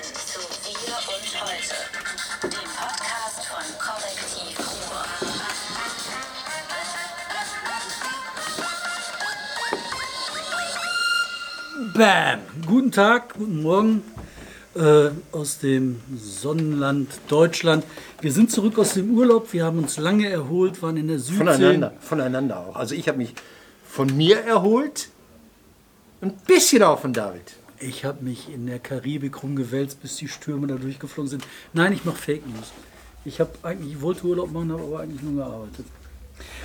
Willkommen zu Wir und Heute, dem Podcast von Korrektiv Ruhr. Bam! Guten Tag, guten Morgen äh, aus dem Sonnenland Deutschland. Wir sind zurück aus dem Urlaub, wir haben uns lange erholt, waren in der Südsee. Voneinander, voneinander auch. Also ich habe mich von mir erholt, ein bisschen auch von David. Ich habe mich in der Karibik rumgewälzt, bis die Stürme da durchgeflogen sind. Nein, ich mache Fake News. Ich habe eigentlich, ich wollte Urlaub machen, habe aber eigentlich nur gearbeitet.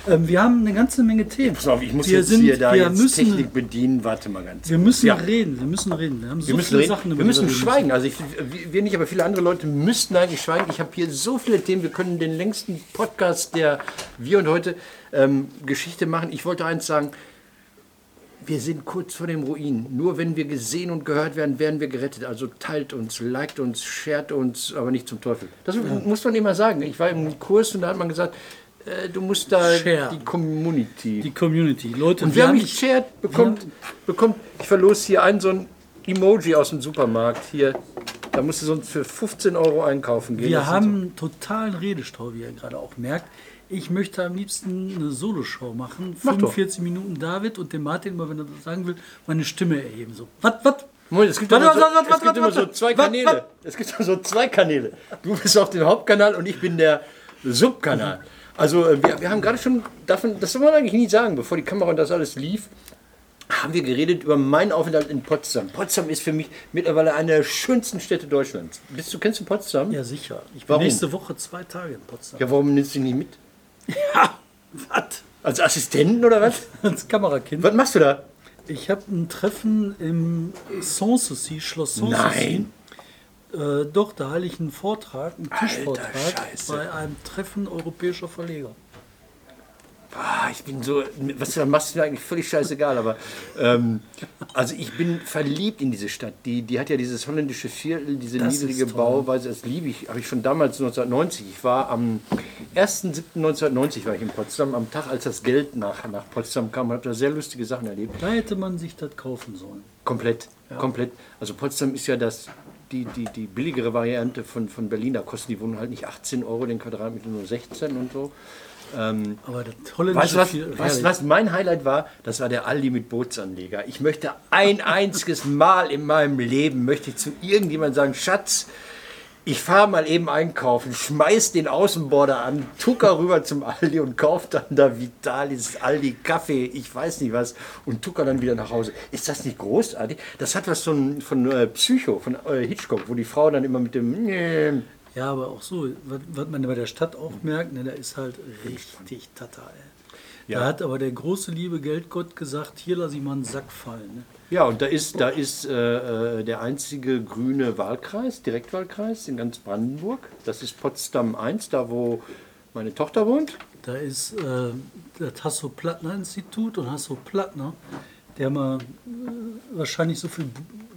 Ähm, wir haben eine ganze Menge Themen. Pass auf, ich muss wir jetzt hier da wir jetzt müssen, Technik bedienen. Warte mal ganz Wir müssen Ja. reden, wir müssen reden. Wir haben so Wir müssen, viele reden. Sachen, wir müssen schweigen. Also ich, wir wir nicht, aber viele andere Leute müssten eigentlich schweigen. Ich habe hier so viele Themen. Wir können den längsten Podcast der Wir und heute ähm, Geschichte machen. Ich wollte eins sagen. Wir sind kurz vor dem Ruin. Nur wenn wir gesehen und gehört werden, werden wir gerettet. Also teilt uns, liked uns, shared uns, aber nicht zum Teufel. Das muss man immer sagen. Ich war im Kurs und da hat man gesagt, äh, du musst da Share. die Community. Die Community. Leute, und wer mich shared, bekommt, bekommt, ich verlose hier einen so ein Emoji aus dem Supermarkt. Hier, da musst du sonst für 15 Euro einkaufen gehen. Wir haben einen totalen Redestau, wie ihr gerade auch merkt. Ich möchte am liebsten eine Soloshow machen. Mach doch. 45 Minuten David und dem Martin, immer wenn er das sagen will, meine Stimme erheben. So, was, was? Moment, es gibt, Warte, immer, so, warte, warte, es gibt warte, immer so warte. zwei Kanäle. Es gibt immer so zwei Kanäle. Du bist auf dem Hauptkanal und ich bin der Subkanal. Also äh, wir, wir haben gerade schon davon, das soll man eigentlich nie sagen, bevor die Kamera und das alles lief, haben wir geredet über meinen Aufenthalt in Potsdam. Potsdam ist für mich mittlerweile eine der schönsten Städte Deutschlands. Bist du, kennst du Potsdam? Ja, sicher. Ich bin Warum? nächste Woche zwei Tage in Potsdam. Ja, warum nimmst du ihn nicht mit? Ja, was? Als Assistenten oder was? Als Kamerakind. Was machst du da? Ich habe ein Treffen im Sanssouci, Schloss Sanssouci. Nein. Äh, doch, da halte ich einen Vortrag, einen Tischvortrag bei einem Treffen europäischer Verleger. Ah, ich bin so, was du da machst, ist mir eigentlich völlig scheißegal, aber ähm, also ich bin verliebt in diese Stadt. Die, die hat ja dieses holländische Viertel, diese Das niedrige. Bauweise, das liebe ich, habe ich schon damals 1990. Ich war am 1.7.1990 war ich in Potsdam, am Tag, als das Geld nach, nach Potsdam kam, habe da sehr lustige Sachen erlebt. Da hätte man sich das kaufen sollen. Komplett, komplett. Also Potsdam ist ja das, die, die, die billigere Variante von, von Berlin. Da kosten die Wohnungen halt nicht 18 Euro den Quadratmeter, nur 16 und so. Aber das holländische Weißt du, was, was, was mein Highlight war? Das war der Aldi mit Bootsanleger. Ich möchte ein einziges Mal in meinem Leben, möchte ich zu irgendjemandem sagen, Schatz, ich fahre mal eben einkaufen, schmeiß den Außenborder an, tucker rüber zum Aldi und kauf dann da Vitalis, Aldi, Kaffee, ich weiß nicht was, und tucker dann wieder nach Hause. Ist das nicht großartig? Das hat was von, von äh, Psycho, von äh, Hitchcock, wo die Frau dann immer mit dem... Ja, aber auch so, was, was man bei der Stadt auch merkt, ne, da ist halt richtig Tata. Ey. Ja. Da hat aber der große liebe Geldgott gesagt, hier lasse ich mal einen Sack fallen. Ne? Ja, und da ist, da ist äh, äh, der einzige grüne Wahlkreis, Direktwahlkreis in ganz Brandenburg. Das ist Potsdam 1, da wo meine Tochter wohnt. Da ist äh, das Hasso-Plattner-Institut und Hasso-Plattner, der mal äh, wahrscheinlich so viel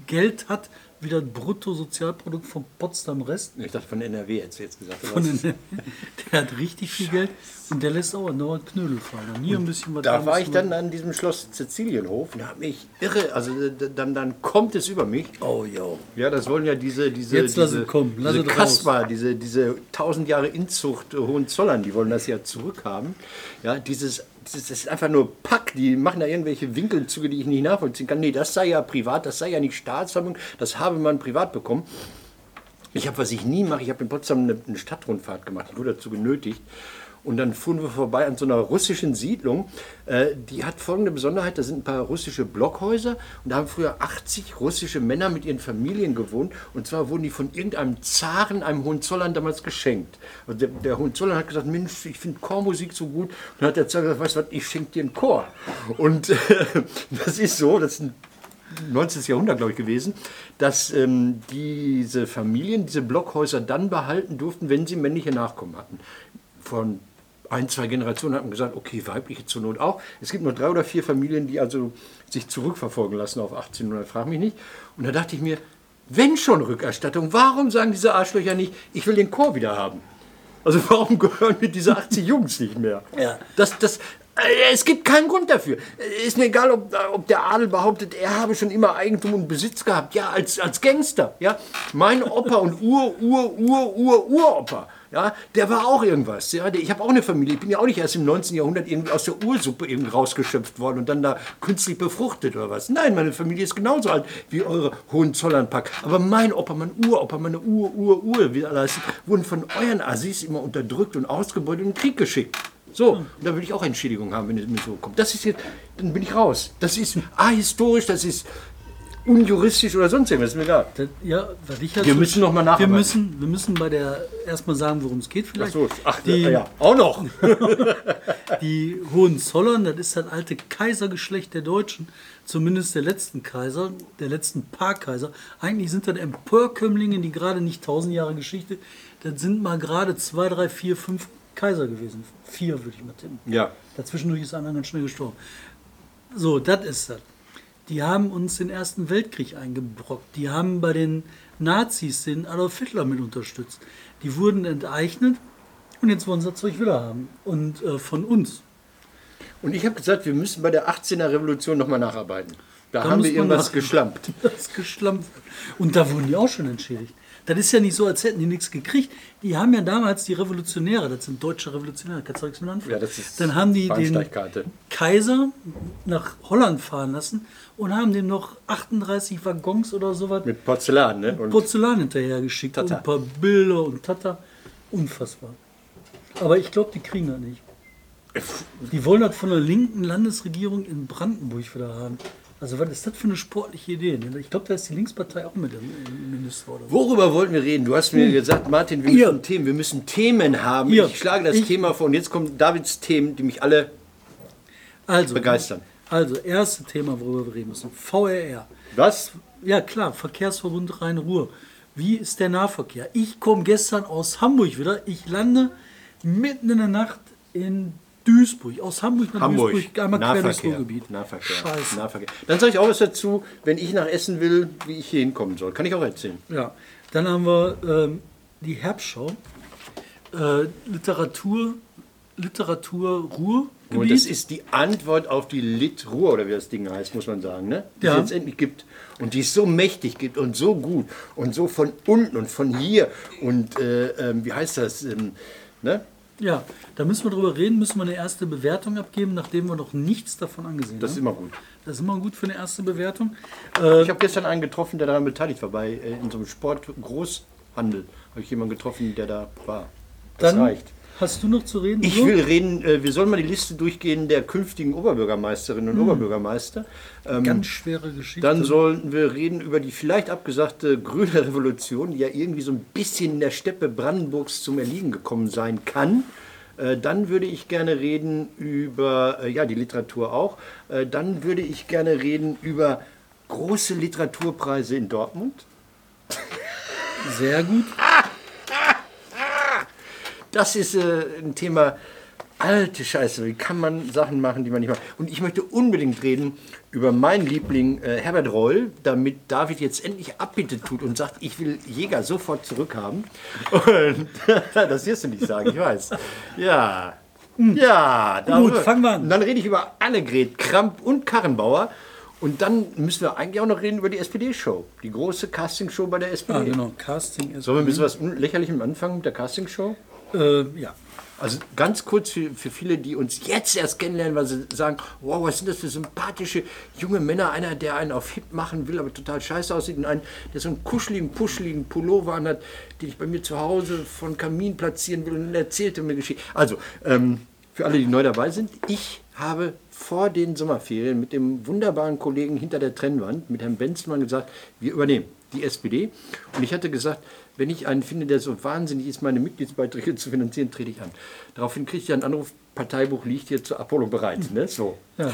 Geld hat wie das Bruttosozialprodukt von Potsdam Rest. Ich dachte von NRW jetzt, jetzt gesagt. Von der hat richtig viel Geld und der lässt auch andauernd Knödel fallen. Und nie ein bisschen was da war ich dann an diesem Schloss Sizilienhof und habe mich irre, also d- dann, dann kommt es über mich. Oh, yo. Ja, das wollen ja diese, diese, Jetzt diese, es kommen, lass diese. Kasper, diese, diese tausend Jahre Inzucht äh, Hohenzollern, die wollen das ja zurückhaben. Ja, dieses, das ist einfach nur Pack, die machen da irgendwelche Winkelzüge, die ich nicht nachvollziehen kann. Nee, das sei ja privat, das sei ja nicht Staatsvermögen, das habe man privat bekommen. Ich habe, was ich nie mache, ich habe in Potsdam eine, eine Stadtrundfahrt gemacht. Ich wurde dazu genötigt. Und dann fuhren wir vorbei an so einer russischen Siedlung. Äh, die hat folgende Besonderheit: Da sind ein paar russische Blockhäuser und da haben früher 80 russisge Männer mit ihren Familien gewohnt. Und zwar wurden die von irgendeinem Zaren, einem Hohenzollern damals geschenkt. Und der, der Hohenzollern hat gesagt: Mensch, ich finde Chormusik so gut. Und dann hat der Zar gesagt: Weißt du was, ich schenke dir einen Chor. Und äh, das ist so, das ist ein 19. Jahrhundert, glaube ich, gewesen, dass ähm, diese Familien diese Blockhäuser dann behalten durften, wenn sie männliche Nachkommen hatten. Von ein, zwei Generationen hat man gesagt, okay, weibliche zur Not auch. Es gibt nur drei oder vier Familien, die also sich zurückverfolgen lassen auf 1800, frag mich nicht. Und da dachte ich mir, wenn schon Rückerstattung, warum sagen diese Arschlöcher nicht, ich will den Chor wieder haben? Also warum gehören mir diese 80 Jungs nicht mehr? Ja. Das, das, Äh, Es gibt keinen Grund dafür. Äh, Ist mir egal, ob, ob der Adel behauptet, er habe schon immer Eigentum und Besitz gehabt. Ja, als, als Gangster. Ja, mein Opa und Ur, Ur, Ur, Ur, Uropa. Ja, der war auch irgendwas. Ja, ich habe auch eine Familie. Ich bin ja auch nicht erst im 19. Jahrhundert irgendwie aus der Ursuppe irgendwie rausgeschöpft worden und dann da künstlich befruchtet oder was. Nein, meine Familie ist genauso alt wie eure Hohenzollernpack. Aber mein Opa, mein Uropa, meine Ur, Ur, Ur, wie alle heißen, wurden von euren Assis immer unterdrückt und ausgebeutet und in den Krieg geschickt. So, und da will ich auch Entschädigung haben, wenn es mir so kommt. Das ist jetzt, dann bin ich raus. Das ist ahistorisch, das ist unjuristisch oder sonst irgendwas, ist mir egal. Das, ja, halt Wir müssen noch mal wir nacharbeiten. müssen, wir müssen bei der erstmal sagen, worum es geht Ach vielleicht. so, ach, die, ja, auch noch. die Hohenzollern, das ist das alte Kaisergeschlecht der Deutschen, zumindest der letzten Kaiser, der letzten paar Kaiser. Eigentlich sind das Emporkömmlinge, die gerade nicht tausend Jahre Geschichte, das sind mal gerade zwei, drei, vier, fünf Kaiser gewesen. Vier würde ich mal tippen. Ja. Dazwischendurch ist einer ganz schnell gestorben. So, das ist das. Die haben uns den Ersten Weltkrieg eingebrockt. Die haben bei den Nazis den Adolf Hitler mit unterstützt. Die wurden enteignet und jetzt wollen sie das Zeug wieder haben. Und äh, von uns. Und ich habe gesagt, wir müssen bei der 18er Revolution nochmal nacharbeiten. Da, Da haben wir irgendwas geschlampt. Das geschlampt. Und da wurden die auch schon entschädigt. Das ist ja nicht so, als hätten die nichts gekriegt. Die haben ja damals die Revolutionäre, das sind deutsche Revolutionäre, kannst du nichts mit anfangen. Ja, das ist Dann haben die den. Kaiser nach Holland fahren lassen und haben dem noch 38 Waggons oder sowas Mit Porzellan, ne? Und Porzellan hinterhergeschickt und ein paar Bilder und Tata. Unfassbar. Aber ich glaube, die kriegen das nicht. Die wollen das von der linken Landesregierung in Brandenburg wieder haben. Also was ist das für eine sportliche Idee? ne? Ich glaube, da ist die Linkspartei auch mit im, im Minister oder so. Worüber wollten wir reden? Du hast mir gesagt, Martin, wir müssen Themen, wir müssen Themen haben. Hier. Ich schlage das Ich- Thema vor und jetzt kommen Davids Themen, die mich alle Also, begeistern. Also, erste Thema, worüber wir reden müssen. VRR. Was? Ja klar, Verkehrsverbund Rhein-Ruhr. Wie ist der Nahverkehr? Ich komme gestern aus Hamburg wieder. Ich lande mitten in der Nacht in Duisburg. Aus Hamburg nach Hamburg. Duisburg, einmal quer durchs. Ruhrgebiet. Nahverkehr. Scheiße. Nahverkehr. Dann sage ich auch was dazu, wenn ich nach Essen will, wie ich hier hinkommen soll. Kann ich auch erzählen. Ja, dann haben wir ähm, die Herbstschau. Äh, Literatur, Literatur Ruhrgebiet. Und das ist die Antwort auf die Lit-Ruhr, oder wie das Ding heißt, muss man sagen, ne? Die Ja. es jetzt endlich gibt. Und die es so mächtig gibt und so gut und so von unten und von hier. Und äh, ähm, wie heißt das? Ähm, ne? Ja, da müssen wir drüber reden, müssen wir eine erste Bewertung abgeben, nachdem wir noch nichts davon angesehen Das ist haben. immer gut. Das ist immer gut für eine erste Bewertung. Äh, Ich habe gestern einen getroffen, der daran beteiligt war, bei, äh, in so einem Sportgroßhandel. Habe ich jemanden getroffen, der da war. Das dann reicht. Hast du noch zu reden? Ich Uwe? will reden, äh, wir sollen mal die Liste durchgehen der künftigen Oberbürgermeisterinnen und Oberbürgermeister. Ähm, Ganz schwere Geschichte. Dann sollten wir reden über die vielleicht abgesagte grüne Revolution, die ja irgendwie so ein bisschen in der Steppe Brandenburgs zum Erliegen gekommen sein kann. Äh, Dann würde ich gerne reden über, äh, ja, die Literatur auch. Äh, Dann würde ich gerne reden über große Literaturpreise in Dortmund. Sehr gut. Das ist äh, ein Thema, alte Scheiße, wie kann man Sachen machen, die man nicht macht. Und ich möchte unbedingt reden über meinen Liebling äh, Herbert Reul, damit David jetzt endlich Abbitte tut und sagt, ich will Jäger sofort zurückhaben. Und das wirst du nicht sagen, ich weiß. Ja. Ja, darüber. Gut, fangen wir an. Und dann rede ich über Annegret Kramp und Karrenbauer. Und dann müssen wir eigentlich auch noch reden über die SPD-Show. Die große Castingshow bei der SPD. Ah, genau. Casting ist. Sollen wir ein bisschen was Lächerlichem anfangen mit der Castingshow? Äh, ja. Also ganz kurz für, für viele, die uns jetzt erst kennenlernen, weil sie sagen, wow, was sind das für sympathische junge Männer? Einer, der einen auf Hip machen will, aber total scheiße aussieht und einen, der so einen kuscheligen, puscheligen Pullover anhat, den ich bei mir zu Hause von Kamin platzieren will und erzählte mir Geschichte. Also, ähm, für alle, die neu dabei sind, ich habe vor den Sommerferien mit dem wunderbaren Kollegen hinter der Trennwand, mit Herrn Benzmann, gesagt, wir übernehmen die SPD. Und ich hatte gesagt, wenn ich einen finde, der so wahnsinnig ist, meine Mitgliedsbeiträge zu finanzieren, trete ich an. Daraufhin kriege ich einen Anruf, Parteibuch liegt hier zur Apollo bereit. Ne? So. ja.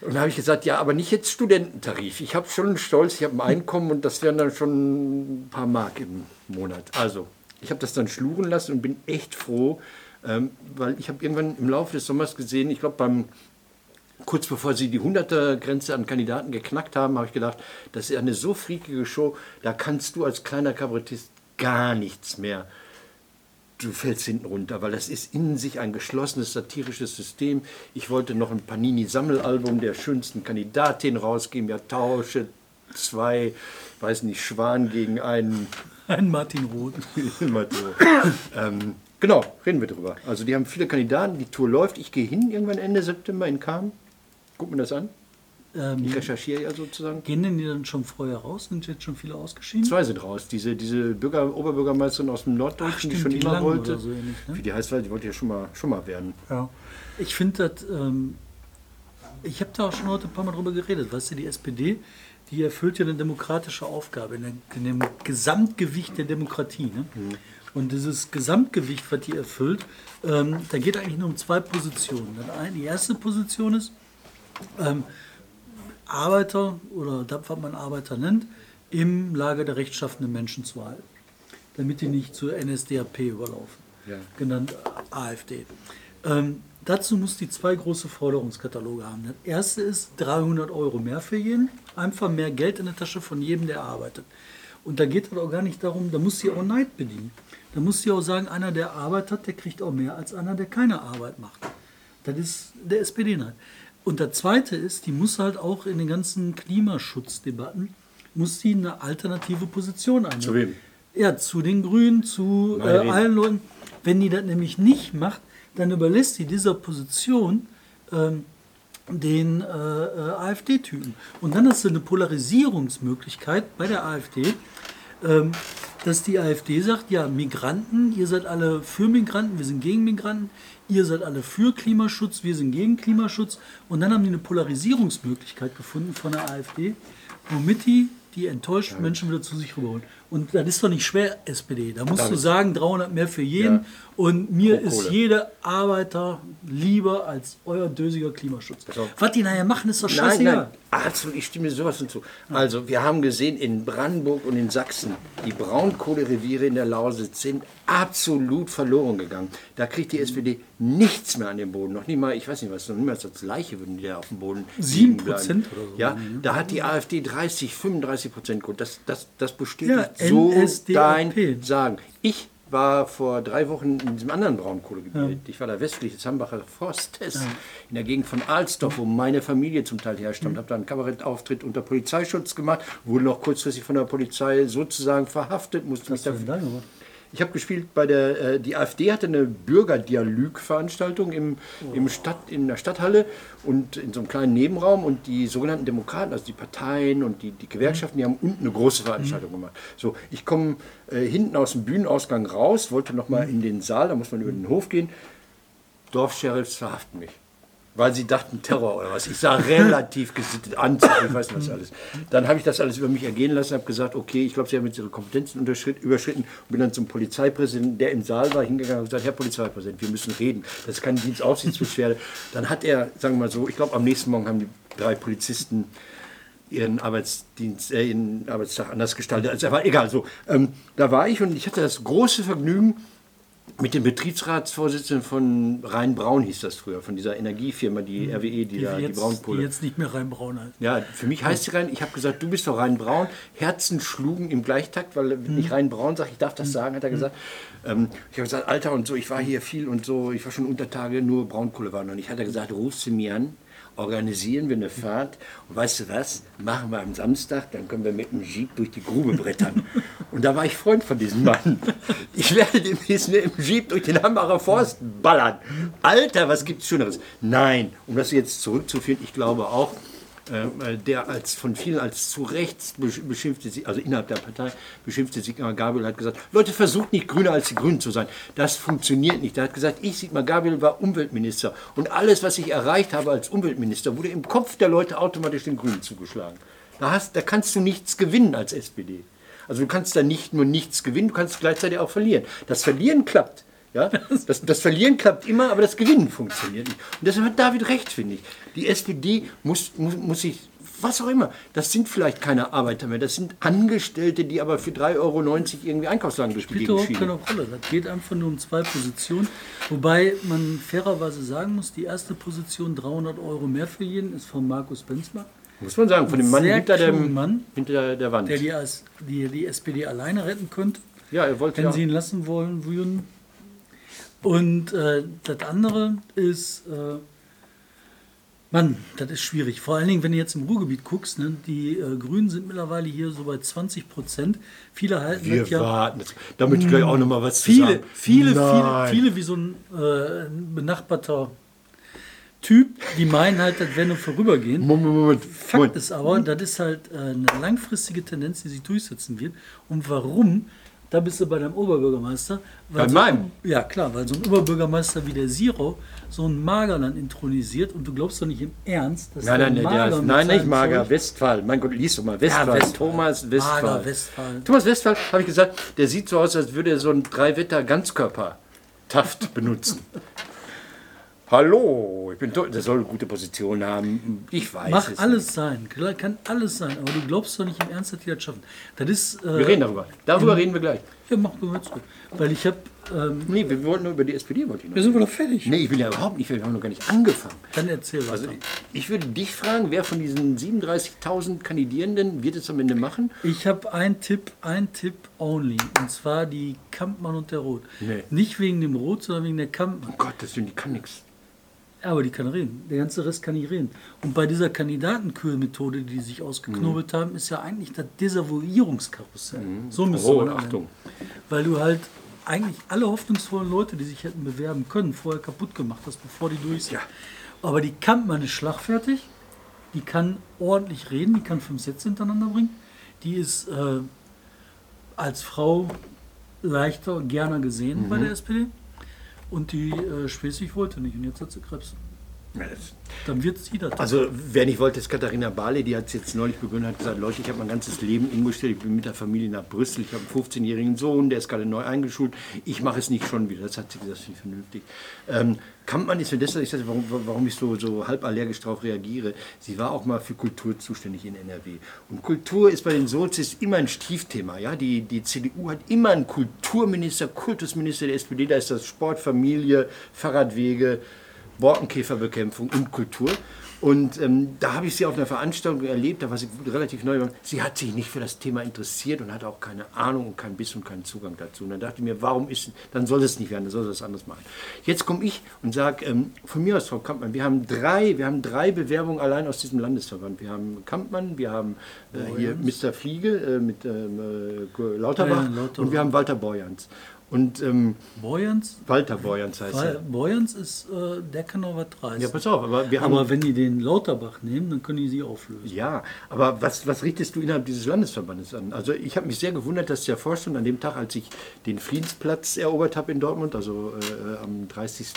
Und da habe ich gesagt, ja, aber nicht jetzt Studententarif. Ich habe schon einen Stolz, ich habe ein Einkommen und das wären dann schon ein paar Mark im Monat. Also, ich habe das dann schluren lassen und bin echt froh, ähm, weil ich habe irgendwann im Laufe des Sommers gesehen, ich glaube beim kurz bevor sie die 100er-Grenze an Kandidaten geknackt haben, habe ich gedacht, das ist eine so freakige Show, da kannst du als kleiner Kabarettist gar nichts mehr du fällst hinten runter, weil das ist in sich ein geschlossenes satirisches System. Ich wollte noch ein Panini-Sammelalbum der schönsten Kandidatin rausgeben. Ja, tausche zwei, weiß nicht, Schwan gegen einen Ein Martin Roth. Ähm, genau, reden wir drüber. Also die haben viele Kandidaten, die Tour läuft. Ich gehe hin irgendwann Ende September in Kam. Guck mir das an. Ähm, Ich recherchiere ja sozusagen. gehen denn die dann schon vorher raus? Sind jetzt schon viele ausgeschieden? Zwei sind raus. Diese, diese Bürger, Oberbürgermeisterin aus dem Norddeutschen, Ach, die stimmt, schon die immer wollte. so ähnlich, ne? Wie die heißt, weil die wollte ja schon mal, schon mal werden. Ja. Ich finde das, ähm, ich habe da auch schon heute ein paar Mal drüber geredet, weißt du, die SPD, die erfüllt ja eine demokratische Aufgabe in, der, in dem Gesamtgewicht der Demokratie. Ne? Und dieses Gesamtgewicht, was die erfüllt, ähm, da geht eigentlich nur um zwei Positionen. Die erste Position ist, ähm, Arbeiter oder das, was man Arbeiter nennt, im Lager der rechtschaffenden Menschen zu halten, damit die nicht zur NSDAP überlaufen, Ja. genannt AfD. Ähm, dazu muss die zwei große Forderungskataloge haben. Das erste ist 300 Euro mehr für jeden, einfach mehr Geld in der Tasche von jedem, der arbeitet. Und da geht es auch gar nicht darum, da muss sie auch Neid bedienen. Da muss sie auch sagen, einer, der arbeitet, der kriegt auch mehr als einer, der keine Arbeit macht. Das ist der SPD-Neid. Und der zweite ist, die muss halt auch in den ganzen Klimaschutzdebatten, muss sie eine alternative Position einnehmen. Zu wem? Ja, zu den Grünen, zu äh, allen Leuten. Wenn die das nämlich nicht macht, dann überlässt sie dieser Position ähm, den äh, äh, AfD-Typen. Und dann hast du eine Polarisierungsmöglichkeit bei der AfD, ähm, dass die AfD sagt, ja, Migranten, ihr seid alle für Migranten, wir sind gegen Migranten, ihr seid alle für Klimaschutz, wir sind gegen Klimaschutz. Und dann haben die eine Polarisierungsmöglichkeit gefunden von der AfD, womit die die enttäuschten Menschen wieder zu sich rüberholen. Und das ist doch nicht schwer, SPD. Da musst du Damit- sagen, 300 mehr für jeden. Ja. Und mir Pro ist Kohle. jeder Arbeiter lieber als euer dösiger Klimaschutz. auf. Was die nachher machen, ist doch Nein, scheißegal. nein, absolut, ich stimme sowas von zu. Also, wir haben gesehen, in Brandenburg und in Sachsen, die Braunkohlereviere in der Lausitz sind absolut verloren gegangen. Da kriegt die SPD nichts mehr an den Boden. Noch nie mal, ich weiß nicht was, noch niemals als Leiche würden die da auf dem Boden Sieben liegen bleiben. Prozent oder so, Ja, ne? da hat die AfD 30, 35 Prozent gut. Das, das, das bestätigt Ja, so dein Sagen. Ich war vor drei Wochen in diesem anderen Braunkohlegebiet. Ich war da westlich des Hambacher Forstes, in der Gegend von Alsdorf, wo meine Familie zum Teil herstammt. Habe da einen Kabarettauftritt unter Polizeischutz gemacht, wurde noch kurzfristig von der Polizei sozusagen verhaftet, musste mich Was hast du ich habe gespielt bei der, äh, die AfD hatte eine Bürgerdialog-Veranstaltung im, im Stadt, in der Stadthalle und in so einem kleinen Nebenraum und die sogenannten Demokraten, also die Parteien und die, die Gewerkschaften, die haben unten eine große Veranstaltung gemacht. So, ich komme äh, hinten aus dem Bühnenausgang raus, wollte noch mal in den Saal, da muss man über den Hof gehen. Dorfsheriffs verhaften mich. Weil sie dachten Terror oder was. Ich sah relativ gesittet an, ich weiß nicht was alles. Dann habe ich das alles über mich ergehen lassen, habe gesagt, okay, ich glaube, sie haben jetzt ihre Kompetenzen überschritten und bin dann zum Polizeipräsidenten, der im Saal war, hingegangen und gesagt, Herr Polizeipräsident, wir müssen reden. Das ist keine Dienstaufsichtsbeschwerde. Dann hat er, sagen wir mal so, ich glaube, am nächsten Morgen haben die drei Polizisten ihren Arbeitsdienst, äh, ihren Arbeitstag anders gestaltet. Also, egal, so. Ähm, da war ich und ich hatte das große Vergnügen, mit dem Betriebsratsvorsitzenden von Rhein-Braun hieß das früher, von dieser Energiefirma, die RWE, die, Die, da, die jetzt, die Braunkohle. jetzt nicht mehr reinbraun heißt. Ja, für mich heißt sie Rhein, ich habe gesagt, du bist doch Rhein-Braun. Herzen schlugen im Gleichtakt, weil wenn ich Rhein-Braun sage, ich darf das sagen, hat er gesagt. Ähm, ich habe gesagt, Alter und so, ich war hier viel und so, ich war schon unter Tage, nur Braunkohle waren. Und ich hatte gesagt, rufst du mir an, organisieren wir eine Fahrt und weißt du was, machen wir am Samstag, dann können wir mit dem Jeep durch die Grube brettern. und da war ich Freund von diesem Mann. Ich werde demnächst mit dem Jeep durch den Hambacher Forst ballern. Alter, was gibt's Schöneres? Nein, um das jetzt zurückzuführen, ich glaube auch, der als von vielen als zu rechts besch- beschimpfte, also innerhalb der Partei beschimpfte Sigmar Gabriel hat gesagt, Leute, versucht nicht grüner als die Grünen zu sein. Das funktioniert nicht. Er hat gesagt, ich, Sigmar Gabriel, war Umweltminister und alles, was ich erreicht habe als Umweltminister, wurde im Kopf der Leute automatisch den Grünen zugeschlagen. Da, hast, da kannst du nichts gewinnen als SPD. Also du kannst da nicht nur nichts gewinnen, du kannst gleichzeitig auch verlieren. Das Verlieren klappt. Ja? Das, das Verlieren klappt immer, aber das Gewinnen funktioniert nicht. Und deshalb hat David recht, finde ich. Die SPD muss, muss, muss sich, was auch immer, das sind vielleicht keine Arbeiter mehr, das sind Angestellte, die aber für 3,90 Euro irgendwie Einkaufswagen durch Spielt überhaupt keine. Rolle. Das geht einfach nur um zwei Positionen. Wobei man fairerweise sagen muss, die erste Position 300 Euro mehr für jeden ist von Markus Benzmer, Muss man sagen, von dem Mann hinter, dem, Mann, hinter der Wand. der die, die, die SPD alleine retten könnte. ja, er wollte Wenn ja, sie ihn lassen wollen würden, Und äh, das andere ist, äh, Mann, das ist schwierig. Vor allen Dingen, wenn du jetzt im Ruhrgebiet guckst, ne, die äh, Grünen sind mittlerweile hier so bei 20 Prozent. Viele halten Wir das ja. warten. Da möchte ich gleich auch noch mal was zu Viele, sagen. viele, viele, Nein. viele wie so ein äh, benachbarter Typ, die meinen halt, das wäre nur vorübergehend. Moment, Moment, Fakt Moment. ist aber, das ist halt äh, eine langfristige Tendenz, die sich durchsetzen wird. Und warum? Da bist du bei deinem Oberbürgermeister. Bei so, meinem? Ja, klar, weil so ein Oberbürgermeister wie der Zero so ein Magerland intronisiert und du glaubst doch nicht im Ernst, dass Nein, nein, der nein, Mager ist, nein, nicht Mager, Zeug- Westphal. Mein Gott, lies doch mal. Westphal. Westphal. Thomas Westphal. Mager Westphal. Thomas Westphal, habe ich gesagt, der sieht so aus, als würde er so ein Dreiwetter-Ganzkörper-Taft benutzen. Hallo, ich bin tot. Der soll eine gute Position haben. Ich weiß Mach es. alles sein, klar, kann alles sein, aber du glaubst doch nicht im Ernst, dass die das schaffen. Das ist. Äh, Wir reden darüber. Darüber reden wir gleich. Ja, mach du mal zurück. Weil ich habe. Ähm, Nee, wir wollten nur über die SPD. Wollte ich noch. wir sind wir doch fertig. Nee, ich bin ja überhaupt nicht, wir haben noch gar nicht angefangen. Dann erzähl was. Also ich würde dich fragen, wer von diesen 37.000 Kandidierenden wird es am Ende machen? Ich habe einen Tipp, einen Tipp only. Und zwar die Kampmann und der Rot. Nee. Nicht wegen dem Rot, sondern wegen der Kampmann. Oh Gott, das sind, die kann nichts. Ja, aber die kann reden. Der ganze Rest kann nicht reden. Und bei dieser Kandidatenkühlmethode, die sich ausgeknobelt haben, ist ja eigentlich das Desavouierungskarussell. So müsste Oh, man Achtung. Weil du halt eigentlich alle hoffnungsvollen Leute, die sich hätten bewerben können, vorher kaputt gemacht hast, bevor die durch sind. Ja. Aber die Kampmann ist schlagfertig, die kann ordentlich reden, die kann fünf Sätze hintereinander bringen, die ist äh, als Frau leichter und gerne gesehen bei der SPD. Und die äh, Schleswig wollte nicht und jetzt hat sie Krebs. Das- Dann wird sie das. Also, wer nicht wollte, ist Katharina Barley, die hat es jetzt neulich begründet, hat gesagt, Leute, ich habe mein ganzes Leben umgestellt, ich bin mit der Familie nach Brüssel, ich habe einen 15-jährigen Sohn, der ist gerade neu eingeschult, ich mache es nicht schon wieder, das hat sie gesagt, das finde ich vernünftig. Ähm, Kampmann ist mir deshalb, ich sage, warum, warum ich so, so halb allergisch darauf reagiere, sie war auch mal für Kultur zuständig in NRW. Und Kultur ist bei den Sozis immer ein Stiefthema. Ja? Die, die CDU hat immer einen Kulturminister, Kultusminister der SPD, da ist das Sport, Familie, Fahrradwege, Borkenkäferbekämpfung und Kultur. Und ähm, da habe ich sie auf einer Veranstaltung erlebt, da war sie relativ neu. Sie hat sich nicht für das Thema interessiert und hatte auch keine Ahnung und keinen Biss und keinen Zugang dazu. Und dann dachte ich mir, warum ist, dann soll es nicht werden, dann soll sie das anders machen. Jetzt komme ich und sage, ähm, von mir aus, Frau Kampmann, wir haben drei, wir haben drei Bewerbungen allein aus diesem Landesverband. Wir haben Kampmann, wir haben äh, hier Mr. Fliege äh, mit ähm, äh, Lauterbach, Ja, Lauterbach. und wir haben Walter Borjans. Und ähm, Boyans, Walter Borjans heißt er. weil Boyans ist, äh, der kann noch was reißen. Ja, pass auf, aber wir haben aber wenn die den Lauterbach nehmen, dann können die sie auflösen. Ja, aber was, was richtest du innerhalb dieses Landesverbandes an? Also ich habe mich sehr gewundert, dass der Vorstand an dem Tag, als ich den Friedensplatz erobert habe in Dortmund, also äh, am 30.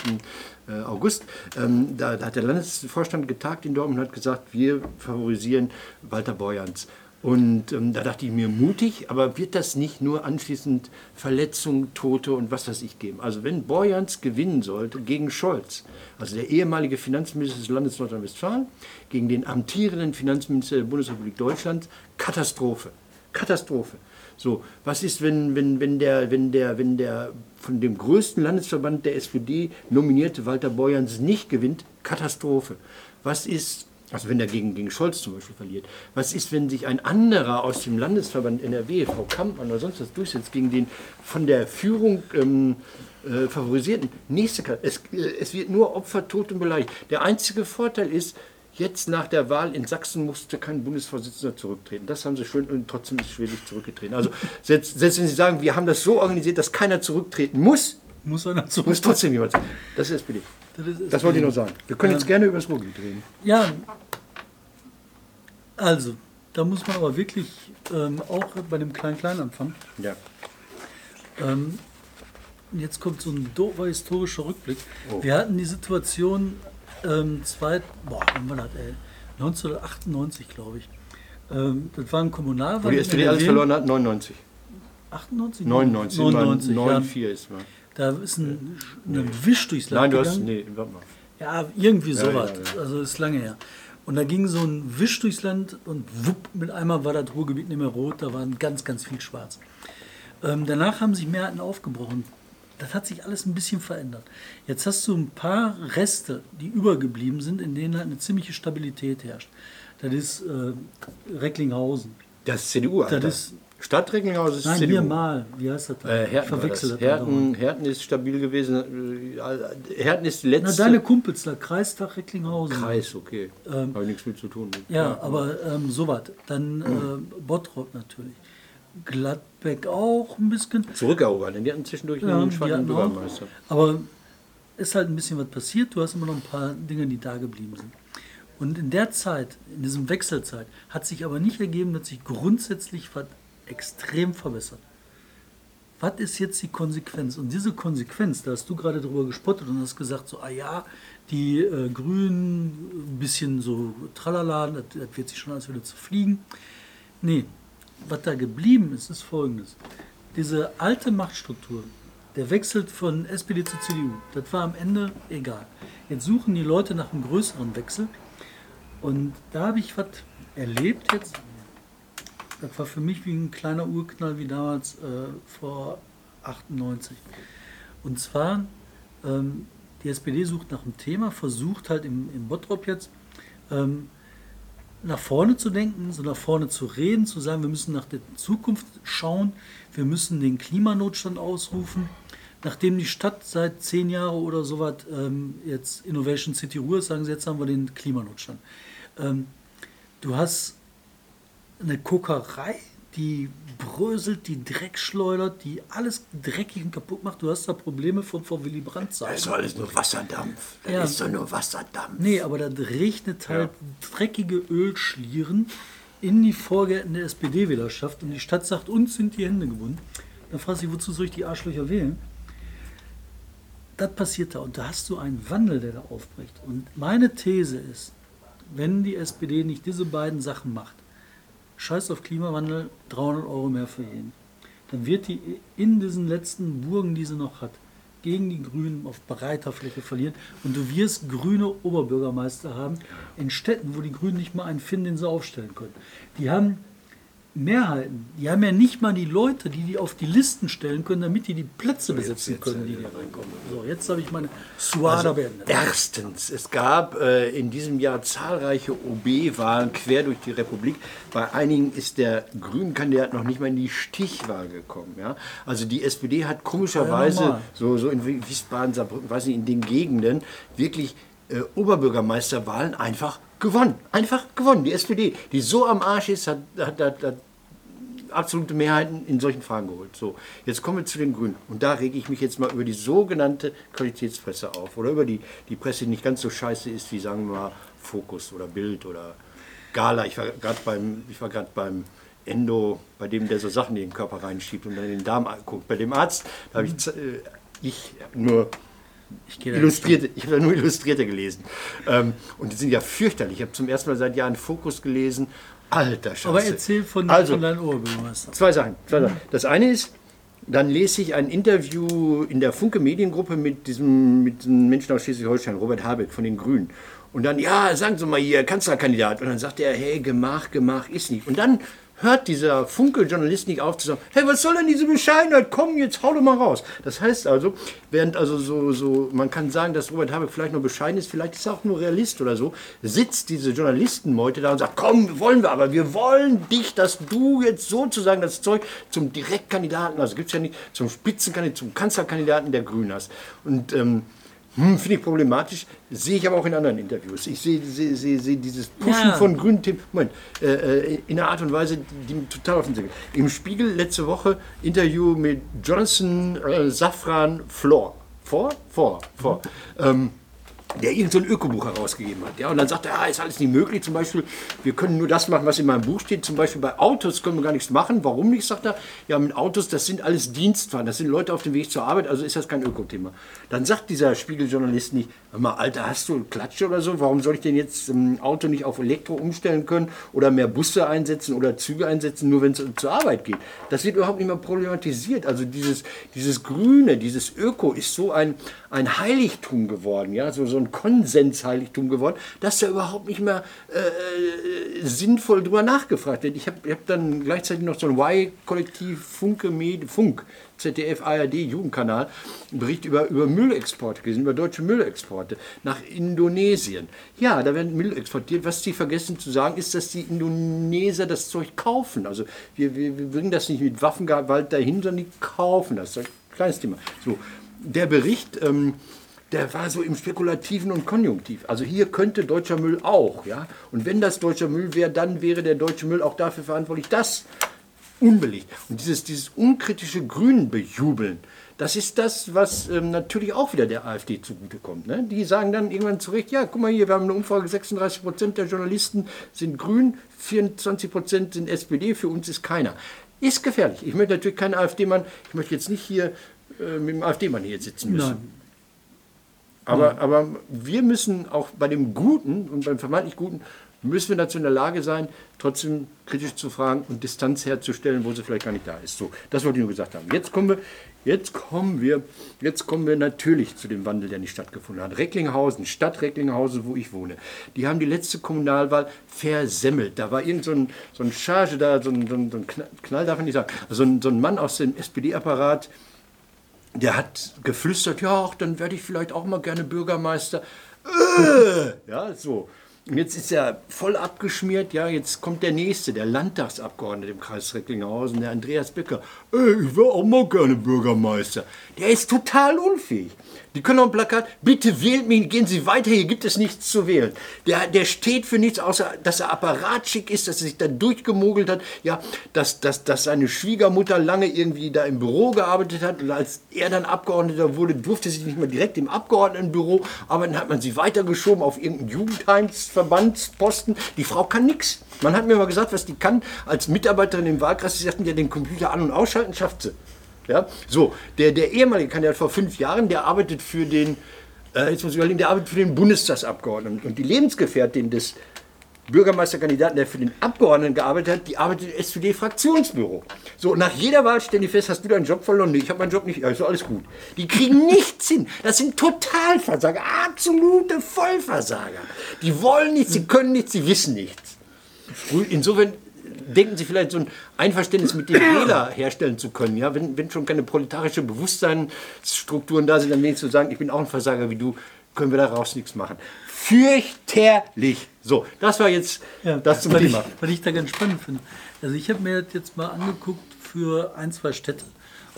äh, August, ähm, da, da hat der Landesvorstand getagt in Dortmund und hat gesagt, wir favorisieren Walter Borjans. Und ähm, da dachte ich mir, mutig, aber wird das nicht nur anschließend Verletzungen, Tote und was weiß ich geben? Also wenn Borjans gewinnen sollte gegen Scholz, also der ehemalige Finanzminister des Landes Nordrhein-Westfalen, gegen den amtierenden Finanzminister der Bundesrepublik Deutschland, Katastrophe. Katastrophe. So, was ist, wenn, wenn, wenn, der, wenn, der, wenn der von dem größten Landesverband der SPD nominierte Walter Borjans nicht gewinnt? Katastrophe. Was ist, also wenn er gegen, gegen Scholz zum Beispiel verliert, was ist, wenn sich ein anderer aus dem Landesverband NRW, Frau Kampmann oder sonst was durchsetzt, gegen den von der Führung ähm, äh, favorisierten? Nächste, es, äh, es wird nur Opfer, tot und beleidigt. Der einzige Vorteil ist, Jetzt nach der Wahl in Sachsen musste kein Bundesvorsitzender zurücktreten. Das haben sie schön und trotzdem ist Schwedlich zurückgetreten. Also selbst, selbst wenn Sie sagen, wir haben das so organisiert, dass keiner zurücktreten muss, Muss einer zurück. muss trotzdem jemand. Das ist SPD. Das ist Das wollte ich noch sagen. Wir können jetzt gerne über das Ruhrgebiet reden. Ja, also, da muss man aber wirklich ähm, auch bei dem Klein-Klein anfangen. Ja. Ähm, jetzt kommt so ein doofer historischer Rückblick. Oh. Wir hatten die Situation, ähm, zwei, boah, wann war das, ey? 1998, glaube ich. Ähm, das war ein Kommunalwahl. Wo die SPD alles verloren hat, 99. 98? 99. 99, ja. 94 ist mal. Da ist ein, ein Wisch durchs Land Nein, du hast. gegangen. Nee, warte mal. Ja, irgendwie sowas. ja, ja. Also ist lange her. Und da ging so ein Wisch durchs Land und wupp, mit einmal war das Ruhrgebiet nicht mehr rot, da waren ganz, ganz viel schwarz. Ähm, danach haben sich Mehrheiten aufgebrochen. Das hat sich alles ein bisschen verändert. Jetzt hast du ein paar Reste, die übergeblieben sind, in denen halt eine ziemliche Stabilität herrscht. Das ist äh, Recklinghausen. Das ist CDU, Alter. Das ist Stadt Recklinghausen ist Nein, CDU. hier mal. Wie heißt das? da? Äh, Herten, war verwechsel das. Herten, Herten ist stabil gewesen. äh, Herten ist die Na, letzte. deine Kumpels da, Kreistag Recklinghausen. Kreis, okay. Ähm, Habe nichts mit zu tun. Ja, aber ähm, sowas. Dann äh, Bottrop natürlich. Gladbeck auch ein bisschen. Zurückerobern, denn die hatten zwischendurch Ja, einen schwachen. Bürgermeister. Aber ist halt ein bisschen was passiert. Du hast immer noch ein paar Dinge, die da geblieben sind. Und in der Zeit, in diesem Wechselzeit, hat sich aber nicht ergeben, dass sich grundsätzlich was extrem verbessert. Was ist jetzt die Konsequenz? Und diese Konsequenz, da hast du gerade drüber gespottet und hast gesagt, so, ah ja, die äh, Grünen, ein bisschen so tralala, das, das wird sich schon alles wieder zu fliegen. Nee, was da geblieben ist, ist folgendes. Diese alte Machtstruktur, der wechselt von SPD zu CDU, das war am Ende egal. Jetzt suchen die Leute nach einem größeren Wechsel. Und da habe ich was erlebt jetzt. Das war für mich wie ein kleiner Urknall wie damals äh, vor 98. Und zwar, ähm, die SPD sucht nach einem Thema, versucht halt im, im Bottrop jetzt ähm, nach vorne zu denken, so nach vorne zu reden, zu sagen, wir müssen nach der Zukunft schauen, wir müssen den Klimanotstand ausrufen. Nachdem die Stadt seit zehn Jahren oder so was ähm, jetzt Innovation City Ruhe ist, sagen sie, jetzt haben wir den Klimanotstand. Ähm, du hast eine Kokerei, die bröselt, die Dreck schleudert, die alles dreckig und kaputt macht. Du hast da Probleme von vor Willy Brandt Das Zeiten. ist alles nur Wasserdampf. Das Ja. ist doch nur Wasserdampf. Nee, aber da regnet halt dreckige Ölschlieren in die Vorgärten der SPD-Wählerschaft und die Stadt sagt, uns sind die Hände gebunden. Dann fragst du dich, wozu soll ich die Arschlöcher wählen? Das passiert da und da hast du einen Wandel, der da aufbricht. Und meine These ist, wenn die SPD nicht diese beiden Sachen macht, scheiß auf Klimawandel, 300 Euro mehr für jeden, dann wird die in diesen letzten Burgen, die sie noch hat, gegen die Grünen auf breiter Fläche verlieren. Und du wirst grüne Oberbürgermeister haben in Städten, wo die Grünen nicht mal einen finden, den sie aufstellen können. Die haben Mehrheiten. Die haben ja nicht mal die Leute, die die auf die Listen stellen können, damit die die Plätze besetzen können, die da reinkommen. So, jetzt habe ich meine Suada beendet. Erstens, es gab äh, in diesem Jahr zahlreiche OB-Wahlen quer durch die Republik. Bei einigen ist der Grünen-Kandidat noch nicht mal in die Stichwahl gekommen. Ja? Also die SPD hat komischerweise Ja, so, so in Wiesbaden, Saarbrücken, weiß nicht, in den Gegenden wirklich äh, Oberbürgermeisterwahlen einfach gewonnen. Einfach gewonnen. Die SPD, die so am Arsch ist, hat, hat, hat, hat absolute Mehrheiten in solchen Fragen geholt. So, jetzt kommen wir zu den Grünen. Und da rege ich mich jetzt mal über die sogenannte Qualitätspresse auf. Oder über die, die Presse, die nicht ganz so scheiße ist wie, sagen wir mal, Fokus oder Bild oder Gala. Ich war gerade beim, ich war beim Endo, bei dem der so Sachen in den Körper reinschiebt und dann in den Darm guckt. Bei dem Arzt, da habe ich, äh, ich nur Ich Illustrierte, ich habe da nur Illustrierte gelesen. Ähm, und die sind ja fürchterlich. Ich habe zum ersten Mal seit Jahren Fokus gelesen. Alter Scheiße. Aber erzähl von, also, von deinem Oberbürgermeister. Zwei Sachen, zwei Sachen. Das eine ist, dann lese ich ein Interview in der Funke Mediengruppe mit diesem, mit diesem Menschen aus Schleswig-Holstein, Robert Habeck von den Grünen. Und dann, ja, sagen Sie mal hier, Kanzlerkandidat. Und dann sagt er, hey, Gemach, Gemach ist nicht. Und dann hört dieser Funke-Journalist nicht auf zu sagen, hey, was soll denn diese Bescheidenheit? Komm, jetzt hau doch mal raus. Das heißt also, während also so, so, man kann sagen, dass Robert Habeck vielleicht nur bescheiden ist, vielleicht ist er auch nur Realist oder so, sitzt diese Journalistenmeute da und sagt, komm, wollen wir aber, wir wollen dich, dass du jetzt sozusagen das Zeug zum Direktkandidaten, also gibt es ja nicht, zum Spitzenkandidaten, zum Kanzlerkandidaten der Grünen hast. Und ähm, hm, finde ich problematisch, sehe ich aber auch in anderen Interviews. Ich sehe, sehe, sehe, sehe dieses Pushen Ja. von grünen Themen, Moment, äh, äh, in einer Art und Weise, die mir total auf den Sack geht. Im Spiegel letzte Woche Interview mit Jonathan äh, Safran Flor. Vor? Vor, vor. Ähm, der irgend so Ökobuch herausgegeben hat. Ja, und dann sagt er, ah, ist alles nicht möglich. Zum Beispiel, wir können nur das machen, was in meinem Buch steht. Zum Beispiel bei Autos können wir gar nichts machen. Warum nicht, sagt er. Ja, mit Autos, das sind alles Dienstfahren. Das sind Leute auf dem Weg zur Arbeit, also ist das kein Ökothema. Dann sagt dieser Spiegeljournalist nicht, mal, Alter, hast du Klatsche oder so? Warum soll ich denn jetzt ein Auto nicht auf Elektro umstellen können oder mehr Busse einsetzen oder Züge einsetzen, nur wenn es zur Arbeit geht? Das wird überhaupt nicht mehr problematisiert. Also dieses, dieses Grüne, dieses Öko ist so ein, ein Heiligtum geworden. Ja, so, so ein Konsensheiligtum geworden, dass da überhaupt nicht mehr äh, sinnvoll drüber nachgefragt wird. Ich habe hab dann gleichzeitig noch so ein Y-Kollektiv Funke Med Funk, ZDF, ARD, Jugendkanal, einen Bericht über, über Müllexporte gelesen, über deutsche Müllexporte nach Indonesien. Ja, da werden Müll exportiert. Was sie vergessen zu sagen, ist, dass die Indoneser das Zeug kaufen. Also wir, wir, wir bringen das nicht mit Waffengewalt dahin, sondern die kaufen das. Kleines Thema. So, der Bericht, ähm, der war so im Spekulativen und Konjunktiv. Also hier könnte deutscher Müll auch, ja. Und wenn das deutscher Müll wäre, dann wäre der deutsche Müll auch dafür verantwortlich, dass unbelegt. Und dieses, dieses unkritische Grün bejubeln, das ist das, was ähm, natürlich auch wieder der AfD zugutekommt. Ne? Die sagen dann irgendwann zu Recht, ja, guck mal hier, wir haben eine Umfrage, 36 Prozent der Journalisten sind grün, 24 Prozent sind SPD, für uns ist keiner. Ist gefährlich. Ich möchte natürlich keinen AfD-Mann, ich möchte jetzt nicht hier äh, mit dem AfD-Mann hier sitzen müssen. Nein. Aber, aber wir müssen auch bei dem Guten und beim vermeintlich Guten, müssen wir dazu in der Lage sein, trotzdem kritisch zu fragen und Distanz herzustellen, wo sie vielleicht gar nicht da ist. So, das wollte ich nur gesagt haben. Jetzt kommen wir, jetzt kommen wir, jetzt kommen wir natürlich zu dem Wandel, der nicht stattgefunden hat. Recklinghausen, Stadt Recklinghausen, wo ich wohne, die haben die letzte Kommunalwahl versemmelt. Da war irgend so ein, so ein Charge da, so ein, so ein, so ein Knall, darf man nicht sagen, also ein, so ein Mann aus dem SPD-Apparat, der hat geflüstert, ja, ach, dann werde ich vielleicht auch mal gerne Bürgermeister. Äh, ja, so. Und jetzt ist er voll abgeschmiert, ja, jetzt kommt der nächste, der Landtagsabgeordnete im Kreis Recklinghausen, der Andreas Becker. Ey, ich wäre auch mal gerne Bürgermeister. Der ist total unfähig. Die können auch ein Plakat, bitte wählt mich, gehen Sie weiter, hier gibt es nichts zu wählen. Der, der steht für nichts, außer dass er apparatschick ist, dass er sich da durchgemogelt hat, ja, dass, dass, dass seine Schwiegermutter lange irgendwie da im Büro gearbeitet hat und als er dann Abgeordneter wurde, durfte sie nicht mehr direkt im Abgeordnetenbüro, aber dann hat man sie weitergeschoben auf irgendeinen Jugendheimsverbandsposten. Die Frau kann nichts. Man hat mir mal gesagt, was die kann als Mitarbeiterin im Wahlkreis. Sie sagten ja, den Computer an- und ausschalten schafft sie. Ja, so, der, der ehemalige Kandidat vor fünf Jahren, der arbeitet für den, äh, jetzt muss ich überlegen, der arbeitet für den Bundestagsabgeordneten. Und die Lebensgefährtin des Bürgermeisterkandidaten, der für den Abgeordneten gearbeitet hat, die arbeitet im SPD-Fraktionsbüro. So, nach jeder Wahl stellen die fest, hast du deinen Job verloren? Nee, ich habe meinen Job nicht, ja, ist alles gut. Die kriegen nichts hin. Das sind Totalversager, absolute Vollversager. Die wollen nichts, sie können nichts, sie wissen nichts. Insofern denken Sie vielleicht so ein Einverständnis mit dem Wähler herstellen zu können. Ja? Wenn, wenn schon keine proletarische Bewusstseinsstrukturen da sind, dann wenigstens zu sagen, ich bin auch ein Versager wie du, können wir daraus nichts machen. Fürchterlich. So, das war jetzt Ja, das zum Thema. Ich, was ich da ganz spannend finde. Also ich habe mir das jetzt mal angeguckt für ein, zwei Städte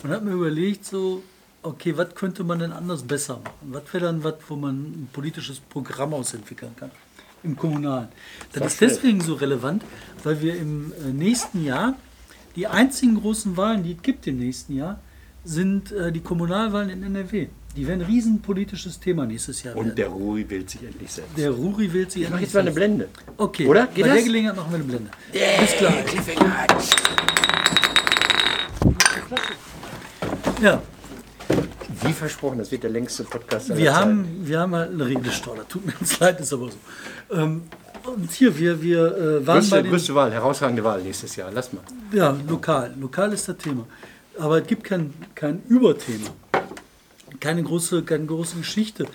und habe mir überlegt, so, okay, was könnte man denn anders besser machen? Was wäre dann was, wo man ein politisches Programm ausentwickeln kann? Im Kommunalen. Das Sag ist deswegen so relevant, weil wir im äh, nächsten Jahr, die einzigen großen Wahlen, die es gibt im nächsten Jahr, sind äh, die Kommunalwahlen in NRW. Die werden ein riesenpolitisches Thema nächstes Jahr werden. Und der Rui wählt sich endlich selbst. Der Ruri wählt sich ich mache jetzt mal eine Blende. Okay, Oder? Bei Geht der das? Gelegenheit machen wir eine Blende. Bis gleich. Ja, Wie versprochen, das wird der längste Podcast aller wir Zeiten. haben, wir haben halt eine Regelstau. Das tut mir jetzt leid, ist aber so. Ähm, und hier, wir, wir äh, waren bei Größte, den, größte Wahl, herausragende Wahl nächstes Jahr. Lass mal. ja, lokal. Lokal ist das Thema. Aber es gibt kein, kein Überthema. Keine große, keine große Geschichte,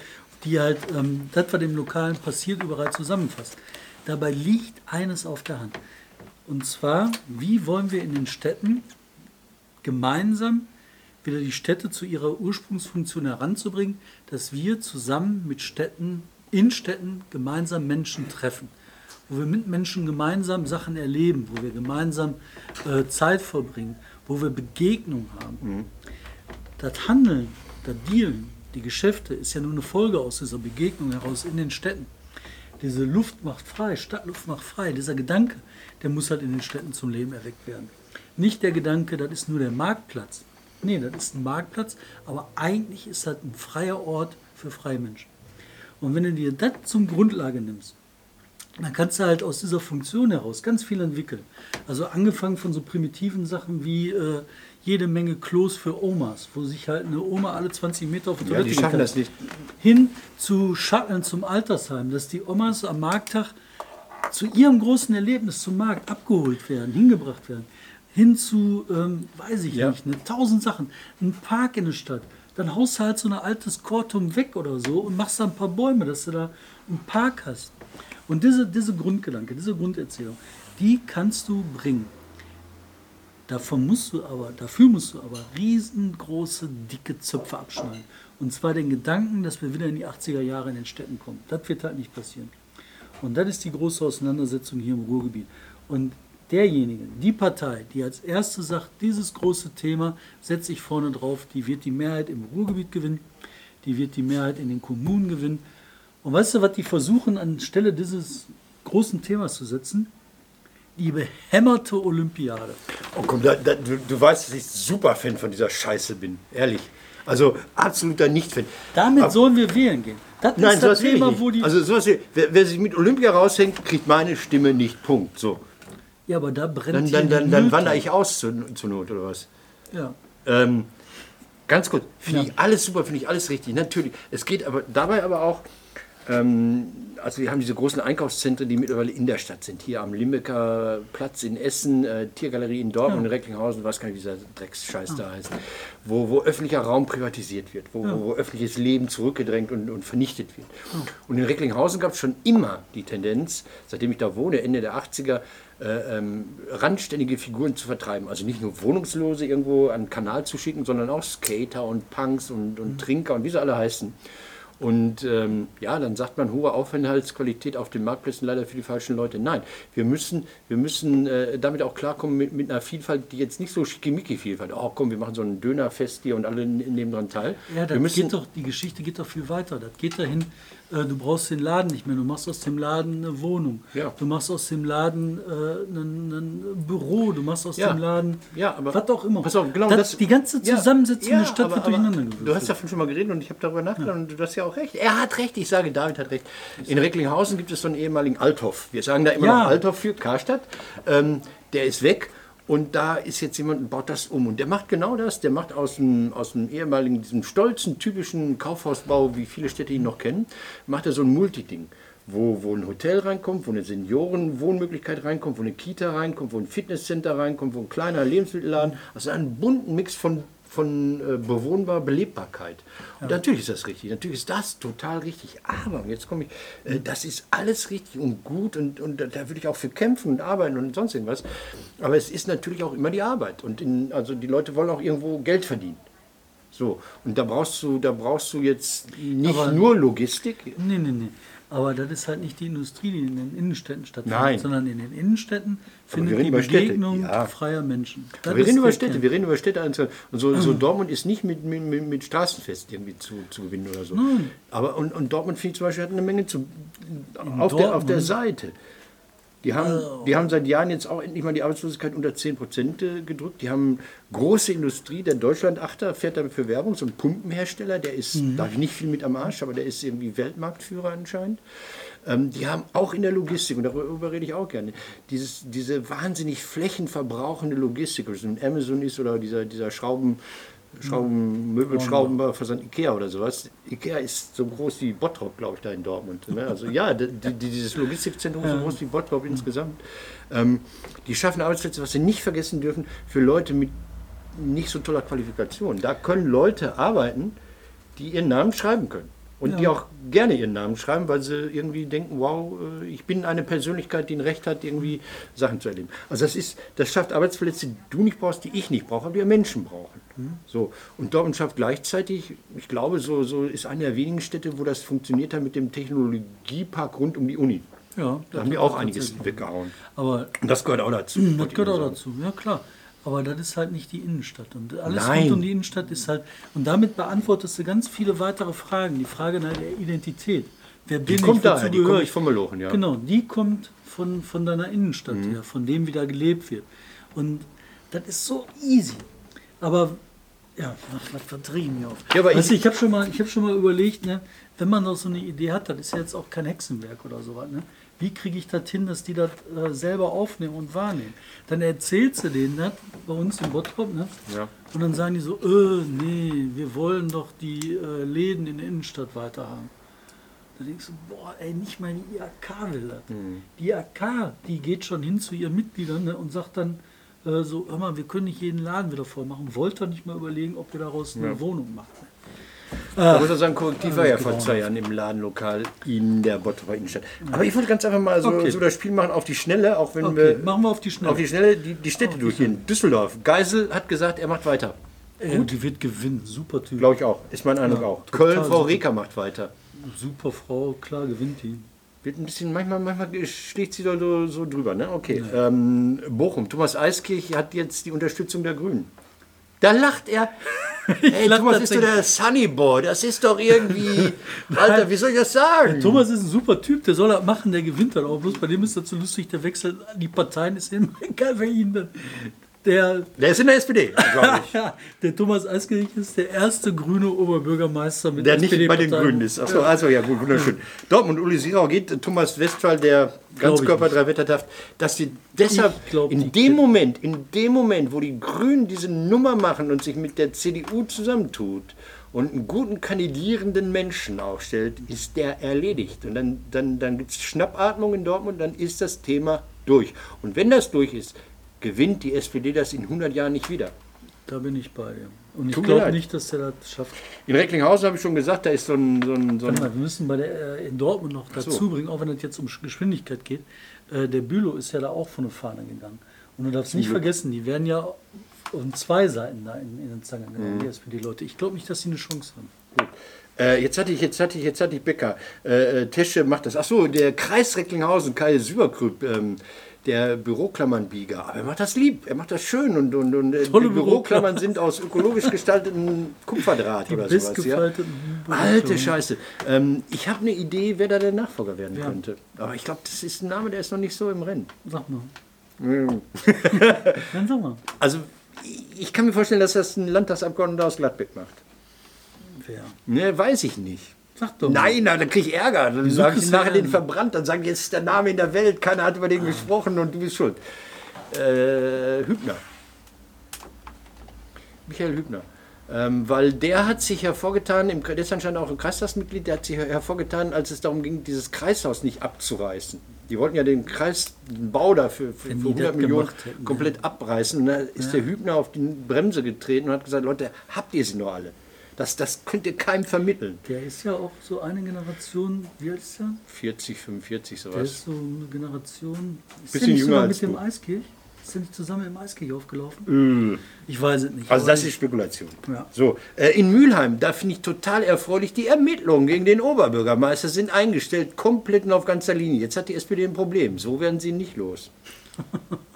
die halt ähm, das, was im Lokalen passiert, überall zusammenfasst. Dabei liegt eines auf der Hand. Und zwar, wie wollen wir in den Städten gemeinsam wieder die Städte zu ihrer Ursprungsfunktion heranzubringen, dass wir zusammen mit Städten, in Städten gemeinsam Menschen treffen, wo wir mit Menschen gemeinsam Sachen erleben, wo wir gemeinsam äh, Zeit verbringen, wo wir Begegnung haben. Das Handeln, das Dealen, die Geschäfte ist ja nur eine Folge aus dieser Begegnung heraus in den Städten. Diese Luft macht frei, Stadtluft macht frei. Dieser Gedanke, der muss halt in den Städten zum Leben erweckt werden. Nicht der Gedanke, das ist nur der Marktplatz. Nee, das ist ein Marktplatz, aber eigentlich ist das ein freier Ort für freie Menschen. Und wenn du dir das zum Grundlage nimmst, dann kannst du halt aus dieser Funktion heraus ganz viel entwickeln. Also angefangen von so primitiven Sachen wie äh, jede Menge Klos für Omas, wo sich halt eine Oma alle 20 Meter auf die Ja, Toilette die schaffen kann. das nicht. Hin zu Shuttlen zum Altersheim, dass die Omas am Markttag zu ihrem großen Erlebnis zum Markt abgeholt werden, hingebracht werden. Hin zu, ähm, weiß ich Ja. nicht, ne, tausend Sachen. Ein Park in der Stadt, dann haust du halt so ein altes Kortum weg oder so und machst da ein paar Bäume, dass du da einen Park hast. Und diese, diese Grundgedanke, diese Grunderzählung, die kannst du bringen. Davon musst du aber, dafür musst du aber riesengroße, dicke Zöpfe abschneiden. Und zwar den Gedanken, dass wir wieder in die 80er Jahre in den Städten kommen. Das wird halt nicht passieren. Und das ist die große Auseinandersetzung hier im Ruhrgebiet. Und derjenige, die Partei, die als erste sagt, dieses große Thema setze ich vorne drauf, die wird die Mehrheit im Ruhrgebiet gewinnen, die wird die Mehrheit in den Kommunen gewinnen. Und weißt du, was die versuchen, anstelle dieses großen Themas zu setzen? Die behämmerte Olympiade. Oh komm, da, da, du, du weißt, dass ich super Fan von dieser Scheiße bin. Ehrlich. Also absoluter Nicht-Fan. Damit Aber- sollen wir wählen gehen. Das Nein, ist das Thema, wo die. also sowas, wer, wer sich mit Olympia raushängt, kriegt meine Stimme nicht. Punkt. So. Ja, aber da brennt Dann, dann, dann, dann wandere ich aus zur, zur Not oder was. Ja. Ähm, ganz kurz, finde Ja. ich alles super, finde ich alles richtig. Natürlich. Es geht aber dabei aber auch, ähm, also wir haben diese großen Einkaufszentren, die mittlerweile in der Stadt sind. Hier am Limbecker Platz in Essen, äh, Tiergalerie in Dortmund, in Recklinghausen, gar nicht, wie dieser Drecksscheiß da heißt. Wo, wo öffentlicher Raum privatisiert wird, wo, wo, wo öffentliches Leben zurückgedrängt und, und vernichtet wird. Und in Recklinghausen gab es schon immer die Tendenz, seitdem ich da wohne, Ende der 80er, äh, ähm, randständige Figuren zu vertreiben. Also nicht nur Wohnungslose irgendwo an den Kanal zu schicken, sondern auch Skater und Punks und, und Trinker und wie sie alle heißen. Und ähm, ja, dann sagt man hohe Aufenthaltsqualität auf den Marktplätzen leider für die falschen Leute. Nein, wir müssen, wir müssen äh, damit auch klarkommen mit, mit einer Vielfalt, die jetzt nicht so schickimicki-Vielfalt. Oh komm, wir machen so ein Dönerfest hier und alle ne- nehmen dran teil. Ja, das wir müssen, geht doch, die Geschichte geht doch viel weiter. Das geht dahin, du brauchst den Laden nicht mehr. Du machst aus dem Laden eine Wohnung. Ja. Du machst aus dem Laden äh, ein, ein Büro. Du machst aus Ja. dem Laden Ja, aber was auch immer. Pass auf, genau das, das, die ganze Zusammensetzung der Stadt aber- wird durcheinander Du hast gewürfelt. davon schon mal geredet und ich habe darüber nachgedacht und du hast ja auch recht. Er hat recht, ich sage, David hat recht. In Recklinghausen gibt es so einen ehemaligen Althoff. Wir sagen da immer noch Althoff für Karstadt. Ähm, der ist weg. Und da ist jetzt jemand und baut das um. Und der macht genau das. Der macht aus dem, aus dem ehemaligen, diesem stolzen, typischen Kaufhausbau, wie viele Städte ihn noch kennen, macht er so ein Multiding. Wo, wo ein Hotel reinkommt, wo eine Seniorenwohnmöglichkeit reinkommt, wo eine Kita reinkommt, wo ein Fitnesscenter reinkommt, wo ein kleiner Lebensmittelladen. Also einen bunten Mix von, von äh, bewohnbar Belebbarkeit. Und natürlich ist das richtig. Natürlich ist das total richtig. Aber, jetzt komme ich, äh, das ist alles richtig und gut und, und da, würde ich auch für kämpfen und arbeiten und sonst irgendwas. Aber es ist natürlich auch immer die Arbeit. Und in, also die Leute wollen auch irgendwo Geld verdienen. So, und da brauchst du, da brauchst du jetzt nicht Aber- nur Logistik. Nee, nee, nee. Aber das ist halt nicht die Industrie, die in den Innenstädten stattfindet, Nein. sondern in den Innenstädten findet die Begegnung ja. freier Menschen. Wir reden über Städte, Kern. wir reden über Städte. Und so, so Dortmund ist nicht mit, mit, mit, Straßenfest irgendwie zu, zu gewinnen oder so. Aber und, und Dortmund ich zum Beispiel hat eine Menge zu, auf, der, auf der? Seite. Die haben, die haben seit Jahren jetzt auch endlich mal die Arbeitslosigkeit unter 10 Prozent äh, gedrückt. Die haben große Industrie, der Deutschlandachter fährt da für Werbung, so ein Pumpenhersteller, der ist, da habe ich nicht viel mit am Arsch, aber der ist irgendwie Weltmarktführer anscheinend. Ähm, die haben auch in der Logistik, und darüber rede ich auch gerne, dieses, diese wahnsinnig flächenverbrauchende Logistik, ob es ein Amazon ist oder dieser, dieser Schrauben, Schrauben, Möbelschraubenbau Versand Ikea oder sowas. Ikea ist so groß wie Bottrop, glaube ich, da in Dortmund. Ne? Also ja, die, die, dieses Logistikzentrum ist so groß wie Bottrop insgesamt. Ähm, die schaffen Arbeitsplätze, was sie nicht vergessen dürfen, für Leute mit nicht so toller Qualifikation. Da können Leute arbeiten, die ihren Namen schreiben können. Und die auch gerne ihren Namen schreiben, weil sie irgendwie denken, wow, äh, ich bin eine Persönlichkeit, die ein Recht hat, irgendwie Sachen zu erleben. Also das ist, das schafft Arbeitsplätze, die du nicht brauchst, die ich nicht brauche, aber die ja Menschen brauchen. So. Und Dortmund schafft gleichzeitig, ich glaube, so, so ist eine der wenigen Städte, wo das funktioniert hat mit dem Technologiepark rund um die Uni. Ja, Da haben die auch einiges weggehauen. Aber Und das gehört auch dazu. Das wollte ich gehört auch dazu, ja klar. Aber das ist halt nicht die Innenstadt. Und alles Nein. rund um die Innenstadt ist halt. Und damit beantwortest du ganz viele weitere Fragen. Die Frage nach der Identität. Wer bin kommt ich? daher, Wozu die kommt gehöre nicht vom Melochen, ja. Mhm. Genau, die kommt von, von deiner Innenstadt her, von dem, wie da gelebt wird. Und das ist so easy. Aber, ja, was verdrehen mir auf. Ja, aber weißt ich- ich habe schon, mal- ich hab schon mal überlegt, ne, wenn man doch so eine Idee hat, das ist ja jetzt auch kein Hexenwerk oder sowas. Ne? Wie kriege ich das hin, dass die das äh, selber aufnehmen und wahrnehmen? Dann erzählst du denen das bei uns im Bottrop, ne? Ja. Und dann sagen die so, äh, nee, wir wollen doch die äh, Läden in der Innenstadt weiter haben. Da denkst du, boah, ey, nicht mal die IAK will das. Mhm. Die IAK, die geht schon hin zu ihren Mitgliedern ne, und sagt dann, äh, so, hör mal, wir können nicht jeden Laden wieder voll machen. Wollt ihr nicht mal überlegen, ob wir daraus eine Wohnung machen? Da muss er sagen, Korrektiv war ja vor zwei Jahren im Ladenlokal in der Bottroper Innenstadt. Aber ich wollte ganz einfach mal so, Okay. so das Spiel machen auf die Schnelle, auch wenn Okay, wir machen wir auf die Schnelle. auf die Schnelle die, die Städte durchgehen. Düsseldorf. Geisel hat gesagt, er macht weiter. Äh, die wird gewinnen, super Typ. Glaube ich auch. Ist mein Eindruck Ja, auch. Köln, Frau. Reker macht weiter. Super Frau, klar gewinnt die. Wird ein bisschen, manchmal, manchmal schlägt sie da so, so drüber, ne? Okay. Ähm, Bochum. Thomas Eiskirch hat jetzt die Unterstützung der Grünen. Da lacht er. Ey, Thomas ist doch der Sunny Boy. Das ist doch irgendwie. Alter, wie soll ich das sagen? Thomas ist ein super Typ, der soll das machen, der gewinnt dann auch. Bloß bei dem ist das so lustig, der wechselt die Parteien, ist immer egal wer ihn dann. Der, Der ist in der SPD, glaube ich. ja, der Thomas Eiskirch ist der erste grüne Oberbürgermeister mit Der nicht bei den. Grünen ist. Achso, also ja, gut, wunderschön. Dortmund, Uli Sirau geht, Thomas Westphal, der Ganzkörper drei Wettertaft, dass sie deshalb glaub in dem Moment, in dem Moment, wo die Grünen diese Nummer machen und sich mit der CDU zusammentut und einen guten kandidierenden Menschen aufstellt, ist der erledigt. Und dann, dann, dann gibt es Schnappatmung in Dortmund, dann ist das Thema durch. Und wenn das durch ist, gewinnt die SPD das in 100 Jahren nicht wieder. Da bin ich bei dir. Und ich glaube nicht, dass der das schafft. In Recklinghausen habe ich schon gesagt, da ist so ein, so ein, so ein mal, wir müssen bei der, äh, in Dortmund noch dazu bringen, auch wenn es jetzt um Geschwindigkeit geht. Äh, der Bülow ist ja da auch von der Fahne gegangen. Und du darfst nicht vergessen, die werden ja um zwei Seiten da in, in den Zangen Mhm. die SPD-Leute. Ich glaube nicht, dass sie eine Chance haben. Äh, jetzt hatte ich, jetzt hatte ich, jetzt hatte ich Becker. Äh, äh, Tesche macht das. Ach so, der Kreis Recklinghausen, Kai Süberkrüpp, ähm, der Büroklammernbieger. Aber er macht das lieb, er macht das schön und, und, und äh, die Büroklammern sind aus ökologisch gestaltetem Kupferdraht oder sowas. Ja? Alte Scheiße. Ähm, ich habe eine Idee, wer da der Nachfolger werden könnte. Aber ich glaube, das ist ein Name, der ist noch nicht so im Rennen. Sag mal. Mhm. Dann sag mal. Also ich- ich kann mir vorstellen, dass das ein Landtagsabgeordneter aus Gladbeck macht. Wer? Ne, weiß ich nicht. Sag doch. Nein, na, dann kriege ich Ärger. Dann Wieso sage ich nachher den verbrannt. Dann sagen, jetzt ist der Name in der Welt, keiner hat über den gesprochen und du bist schuld. Äh, Hübner. Michael Hübner. Ähm, weil der hat sich hervorgetan, im, der ist anscheinend auch ein Kreistagsmitglied, der hat sich hervorgetan, als es darum ging, dieses Kreishaus nicht abzureißen. Die wollten ja den Kreis, den Bau dafür für, für Wenn die 100 das Millionen hätten, komplett abreißen. Und da ist der Hübner auf die Bremse getreten und hat gesagt, Leute, habt ihr sie noch alle? Das, das könnt ihr keinem vermitteln. Der ist ja auch so eine Generation, wie alt ist der? 40, 45 Der sowas. ist so eine Generation. Ist Bisschen der nicht jünger sogar als mit dem du. Eiskirch? Ist der nicht zusammen im Eiskirch aufgelaufen? Ich weiß es nicht. Also das ist Spekulation. Ja. So, äh, in Mülheim, da finde ich total erfreulich, die Ermittlungen gegen den Oberbürgermeister sind eingestellt, komplett und auf ganzer Linie. Jetzt hat die SPD ein Problem. So werden sie nicht los.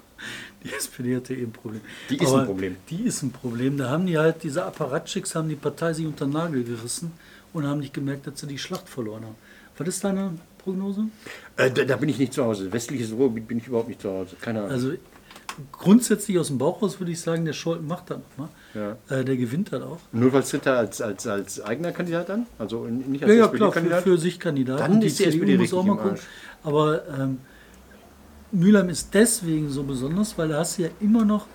Die SPD hatte eh ein Problem. Die ist ein Problem. Die ist ein Problem. Da haben die halt, diese Apparatschicks haben die Partei sich unter den Nagel gerissen und haben nicht gemerkt, dass sie die Schlacht verloren haben. Was ist deine Prognose? Äh, da, da bin ich nicht zu Hause. Westliches Ruhrgebiet bin ich überhaupt nicht zu Hause. Keine Ahnung. Also grundsätzlich aus dem Bauch raus würde ich sagen, der Scholten macht das nochmal. Ja. Äh, der gewinnt das auch. Nur weil tritt er als, als, als eigener Kandidat an? Also nicht als Ja, ja, klar, für, für sich Kandidat. Dann Und ist die SPD richtig im Arsch. Aber ähm, Mülheim ist deswegen so besonders, weil da hast du ja immer noch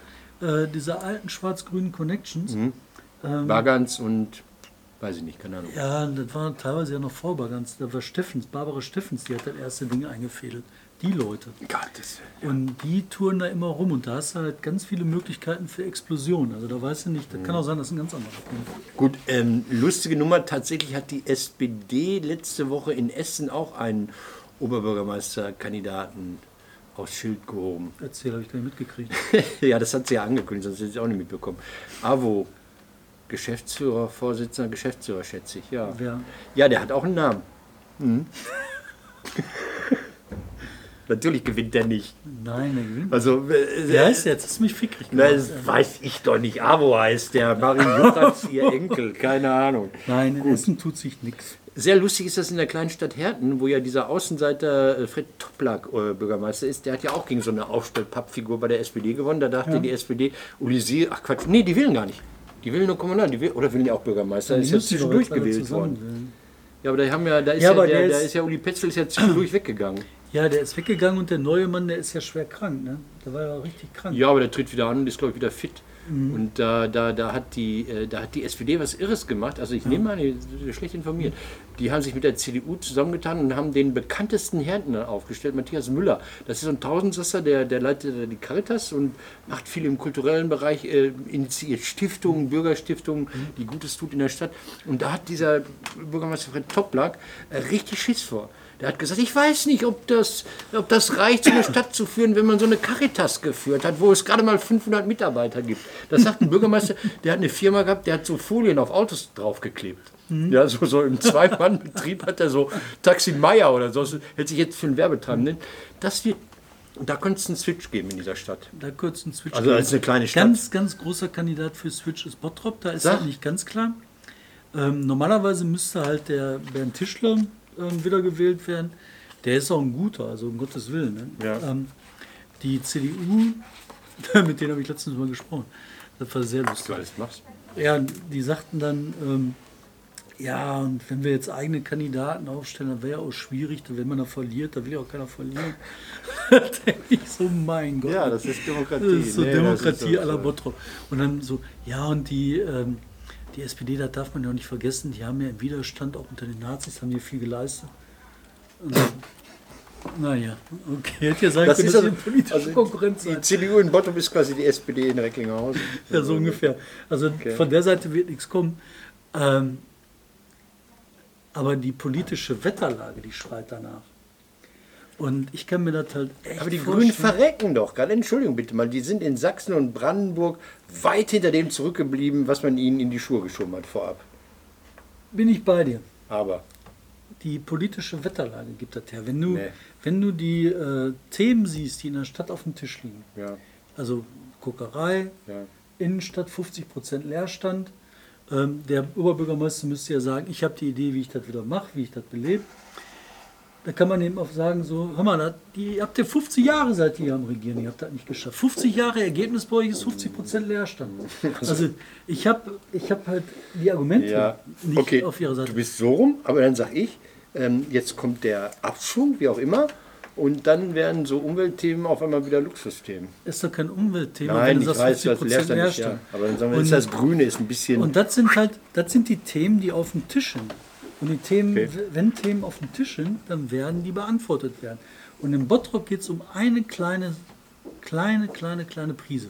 äh, diese alten schwarz-grünen Connections. Mhm. Ähm, Bagans und weiß ich nicht, keine Ahnung. Ja, das war teilweise ja noch vor Bagans. Da war Steffens, Barbara Steffens, die hat das erste Ding eingefädelt. Die Leute. Gottes Und die touren da immer rum und da hast du halt ganz viele Möglichkeiten für Explosionen. Also da weißt du nicht, das kann auch sein, dass ein ganz anderer kommt. Gut, ähm, lustige Nummer. Tatsächlich hat die SPD letzte Woche in Essen auch einen Oberbürgermeisterkandidaten aus Schild gehoben. Erzähl, habe ich gar nicht mitgekriegt. ja, das hat sie ja angekündigt, sonst hätte ich auch nicht mitbekommen. AWO, Geschäftsführer, Vorsitzender, Geschäftsführer, schätze ich, ja. Wer? Ja, der hat auch einen Namen. Mhm. Natürlich gewinnt der nicht. Nein, der gewinnt. Also, äh, Wer heißt der jetzt? Das ist mich fickrig Na, gemacht. das weiß ich doch nicht. Abo heißt der. Marin Juttatz, ihr Enkel. Keine Ahnung. Nein, in Essen tut sich nichts. Sehr lustig ist das in der kleinen Stadt Herten, wo ja dieser Außenseiter äh, Fred Toplak äh, Bürgermeister ist. Der hat ja auch gegen so eine Aufstellpappfigur bei der SPD gewonnen. Da dachte die SPD, Uli Sie, ach Quatsch, nee, die wählen gar nicht. Die wählen nur Kommunal, die will, oder wählen die auch Bürgermeister? ist ja zwischendurch gewählt worden. wählen. Ja, aber da haben ja, da ist Ja, ja, der, der da ist- ist ja Uli Petzel ist ja zwischendurch weggegangen. Ja, der ist weggegangen und der neue Mann, der ist ja schwer krank. Ne? Der war ja richtig krank. Ja, aber der tritt wieder an und ist, glaube ich, wieder fit. Und da, da, da, hat die, äh, da hat die SPD was Irres gemacht. Also ich nehme an, ihr seid schlecht informiert. Die haben sich mit der CDU zusammengetan und haben den bekanntesten Härtner aufgestellt, Matthias Müller. Das ist so ein Tausendsasser, der, der leitet die Caritas und macht viel im kulturellen Bereich, äh, initiiert Stiftungen, Bürgerstiftungen, die Gutes tut in der Stadt. Und da hat dieser Bürgermeister Fred Toplak äh, richtig Schiss vor. Der hat gesagt, ich weiß nicht, ob das, ob das reicht, so eine Stadt zu führen, wenn man so eine Caritas geführt hat, wo es gerade mal 500 Mitarbeiter gibt. Das sagt ein Bürgermeister, der hat eine Firma gehabt, der hat so Folien auf Autos draufgeklebt. Ja, so, so im Zwei-Mann-Betrieb hat er so Taxi Meier oder so, hätte sich jetzt für einen Werbetreibenden. nennen. Das wird, da könnte es einen Switch geben in dieser Stadt. Da kurz ein Switch. Also geben. als eine kleine Stadt. Ganz, ganz großer Kandidat für Switch ist Bottrop. Da ist Sag. halt nicht ganz klar. Ähm, normalerweise müsste halt der Bernd Tischler ähm, wiedergewählt werden. Der ist auch ein guter, also um Gottes Willen. Ne? Ja. Ähm, die CDU, mit denen habe ich letztens mal gesprochen. Das war sehr lustig. Ja, die sagten dann, ähm, ja, und wenn wir jetzt eigene Kandidaten aufstellen, dann wäre ja auch schwierig, wenn man da verliert, da will ja auch keiner verlieren. da denke ich so, mein Gott. Ja, das ist Demokratie. Das ist so Nee, Demokratie ist so- à la Bottrop. Und dann so, ja, und die, ähm, die SPD, das darf man ja auch nicht vergessen, die haben ja im Widerstand auch unter den Nazis, haben die viel geleistet. Naja, okay, hätte ja sein Das können, ist also, ihr politische also Konkurrenz die seid. CDU in Bottrop ist quasi die SPD in Recklinghausen. Ja, so ungefähr. Also Okay. von der Seite wird nichts kommen. Ähm, aber die politische Wetterlage, die schreit danach. Und ich kann mir das halt echt Aber die Grünen verrecken doch gerade. Entschuldigung bitte mal, die sind in Sachsen und Brandenburg weit hinter dem zurückgeblieben, was man ihnen in die Schuhe geschoben hat vorab. Bin ich bei dir. Aber Die politische Wetterlage gibt das her. Wenn du, Nee. wenn du die äh, Themen siehst, die in der Stadt auf dem Tisch liegen, ja, also Kokerei, ja. Innenstadt 50% Leerstand, ähm, der Oberbürgermeister müsste ja sagen, ich habe die Idee, wie ich das wieder mache, wie ich das belebe. Da kann man eben auch sagen, so, hör mal, die, ihr habt ja 50 Jahre seid ihr am Regieren, ihr habt das nicht geschafft. 50 Jahre Ergebnis bei euch ist 50% Leerstand. Also ich habe ich hab halt die Argumente ja. nicht Okay, auf ihrer du Seite. bist so rum, aber dann sag ich, ähm, jetzt kommt der Abschwung, wie auch immer, und dann werden so Umweltthemen auf einmal wieder Luxusthemen. Ist doch kein Umweltthema, Nein, wenn du sagst das 50% Leerstand nicht, Leerstand. ja. Aber dann sagen wir, Und- das Grüne ist ein bisschen... Und das sind halt, das sind die Themen, die auf dem Tisch sind. Und die Themen, Okay. wenn Themen auf dem Tisch sind, dann werden die beantwortet werden. Und im Bottrop geht es um eine kleine, kleine, kleine, kleine Prise.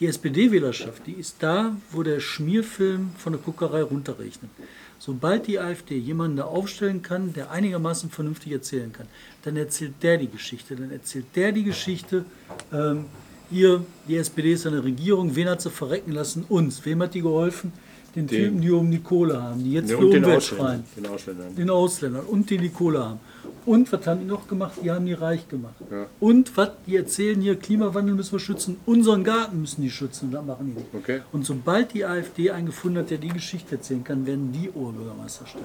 Die SPD-Wählerschaft, die ist da, wo der Schmierfilm von der Guckerei runterrechnet. Sobald die AfD jemanden da aufstellen kann, der einigermaßen vernünftig erzählen kann, dann erzählt der die Geschichte. Dann erzählt der die Geschichte, ähm, hier, die SPD ist eine Regierung, wen hat sie verrecken lassen? Uns. Wem hat die geholfen? Den, Den- Typen, die oben die Kohle haben, die jetzt für und den Ausländern. schreien. Den Ausländern. Den Ausländern und die die Kohle haben. Und was haben die noch gemacht? Die haben die reich gemacht. Ja. Und was, die erzählen hier, Klimawandel müssen wir schützen, unseren Garten müssen die schützen. Und das machen die nicht. Okay. Und sobald die AfD einen gefunden hat, der die Geschichte erzählen kann, werden die Oberbürgermeister stellen.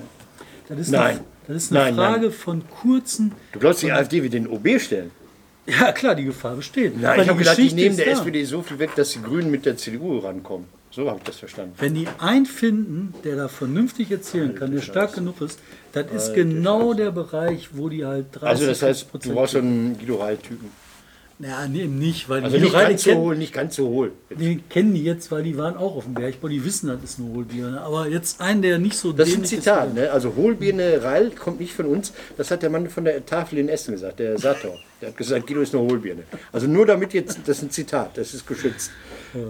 Das ist Nein. Eine, das ist eine Nein, nein. Frage von kurzen. Du glaubst, die AfD wird den OB stellen? Ja, klar, die Gefahr besteht. Nein, ich habe gedacht, die nehmen der da. SPD so viel weg, dass die Grünen mit der CDU rankommen. So habe ich das verstanden. Wenn die einen finden, der da vernünftig erzählen kann, der stark genug ist, das ist genau der Bereich, wo die halt 30 Also das heißt, du 40% brauchst so einen Guido Reil-Typen. Ja, nee, eben nicht, weil Also die nicht ganz so hohl, nicht ganz so hohl. die kennen die jetzt, weil die waren auch auf dem Bergbau, die wissen, das ist ein Hohlbier. ne? Aber jetzt einen, der nicht so Das ist ein Zitat, ne? Also Hohlbirne Reil kommt nicht von uns. Das hat der Mann von der Tafel in Essen gesagt, der Sator. Der hat gesagt, Guido ist eine Hohlbirne. Also nur damit jetzt, das ist ein Zitat, das ist geschützt.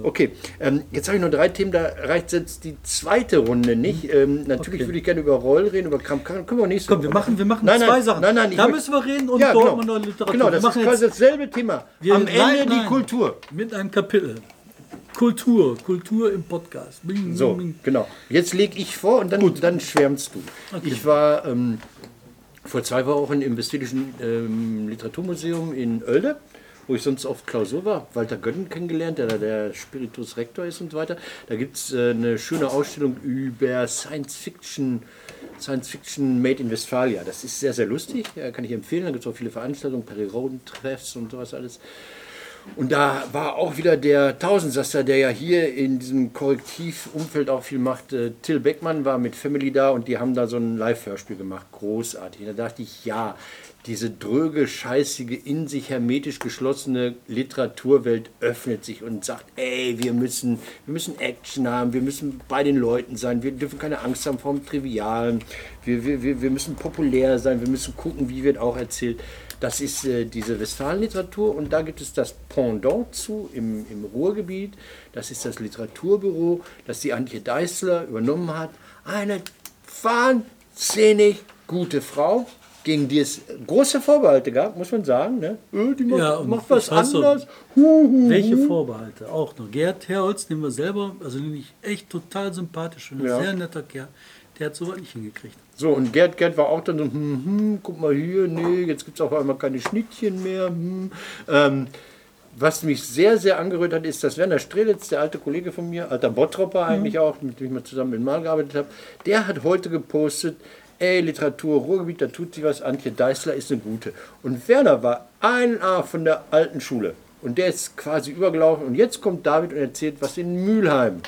Okay, ähm, jetzt habe ich noch drei Themen, da reicht jetzt die zweite Runde nicht. Ähm, natürlich Okay. würde ich gerne über Roll reden, über Kramp Können wir nächste Komm, wir machen, wir machen Nein, zwei nein, Sachen. Nein, nein, da müssen wir reden und ja, Dortmunder genau. Literatur. Genau, das ist quasi dasselbe Thema. Wir- Am Ende nein, die. Kultur. mit einem Kapitel. Kultur, Kultur im Podcast. Bing, So, bing. genau. Jetzt lege ich vor und dann, dann schwärmst du. Ich war ähm, vor zwei Wochen im Westfälischen ähm, Literaturmuseum in Oelde, wo ich sonst oft Klausur war. Walter Götten kennengelernt, der der Spiritus Rector ist und so weiter. Da gibt es äh, eine schöne Ausstellung über Science Fiction. Science Fiction Made in Westphalia. Das ist sehr, sehr lustig. Ja, kann ich empfehlen. Da gibt es auch viele Veranstaltungen, Perry Roden Treffs und sowas alles. Und da war auch wieder der Tausendsasser, der ja hier in diesem Korrektivumfeld auch viel macht. Äh, Till Beckmann war mit Family da und die haben da so ein Live-Hörspiel gemacht. Großartig. Da dachte ich, ja, diese dröge, scheißige, in sich hermetisch geschlossene Literaturwelt öffnet sich und sagt, ey, wir müssen, wir müssen Action haben, wir müssen bei den Leuten sein, wir dürfen keine Angst haben vor dem Trivialen, wir, wir, wir müssen populär sein, wir müssen gucken, wie wird auch erzählt. Das ist äh, diese Westfalenliteratur und da gibt es das Pendant zu im, im Ruhrgebiet. Das ist das Literaturbüro, das die Antje Deißler übernommen hat. Eine wahnsinnig gute Frau, gegen die es große Vorbehalte gab, muss man sagen. Ne? Äh, Die macht, Ja, macht was anders. Hu, hu, Welche. Vorbehalte? Auch noch. Gerd Herholz, den wir selber, also den ich echt total sympathisch finde, Ja. sehr netter Kerl, der hat sowas nicht hingekriegt. So, und Gerd, Gerd war auch dann so, hm, hm, guck mal hier, nee, jetzt gibt es auf einmal keine Schnittchen mehr. Hm. Ähm, was mich sehr, sehr angerührt hat, ist, dass Werner Strelitz, der alte Kollege von mir, alter Bottropper eigentlich auch, mit dem ich mal zusammen in Mal gearbeitet habe, der hat heute gepostet, ey, Literatur, Ruhrgebiet, da tut sich was, Antje Deißler ist eine gute. Und Werner war ein A von der alten Schule. Und der ist quasi übergelaufen. Und jetzt kommt David und erzählt, was in Mülheim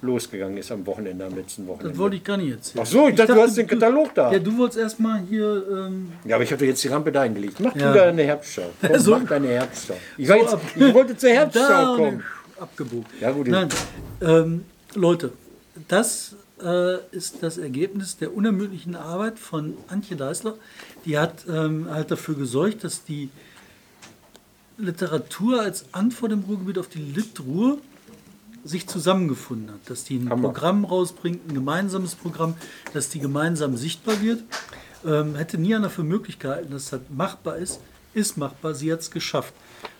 losgegangen ist am Wochenende, am letzten Wochenende. Das wollte ich gar nicht erzählen. Ach so, ich dachte, du hast den Katalog da. Ja, du wolltest erstmal hier. Ähm, Ja, aber ich habe doch jetzt die Rampe dahin gelegt. Mach Ja. du deine Herbstschau. Komm, So. mach deine Herbstschau. Ich, so jetzt, ich wollte zur Herbstschau kommen. Abgebogen. Ja, gut. Nein, ähm, Leute, das äh, ist das Ergebnis der unermüdlichen Arbeit von Antje Deißler. Die hat ähm, halt dafür gesorgt, dass die Literatur als Antwort im Ruhrgebiet auf die Litruhr sich zusammengefunden hat, dass die ein Hammer. Programm rausbringt, ein gemeinsames Programm, dass die gemeinsam sichtbar wird. Ähm, hätte nie einer für möglich gehalten, dass das machbar ist, ist machbar, sie hat es geschafft.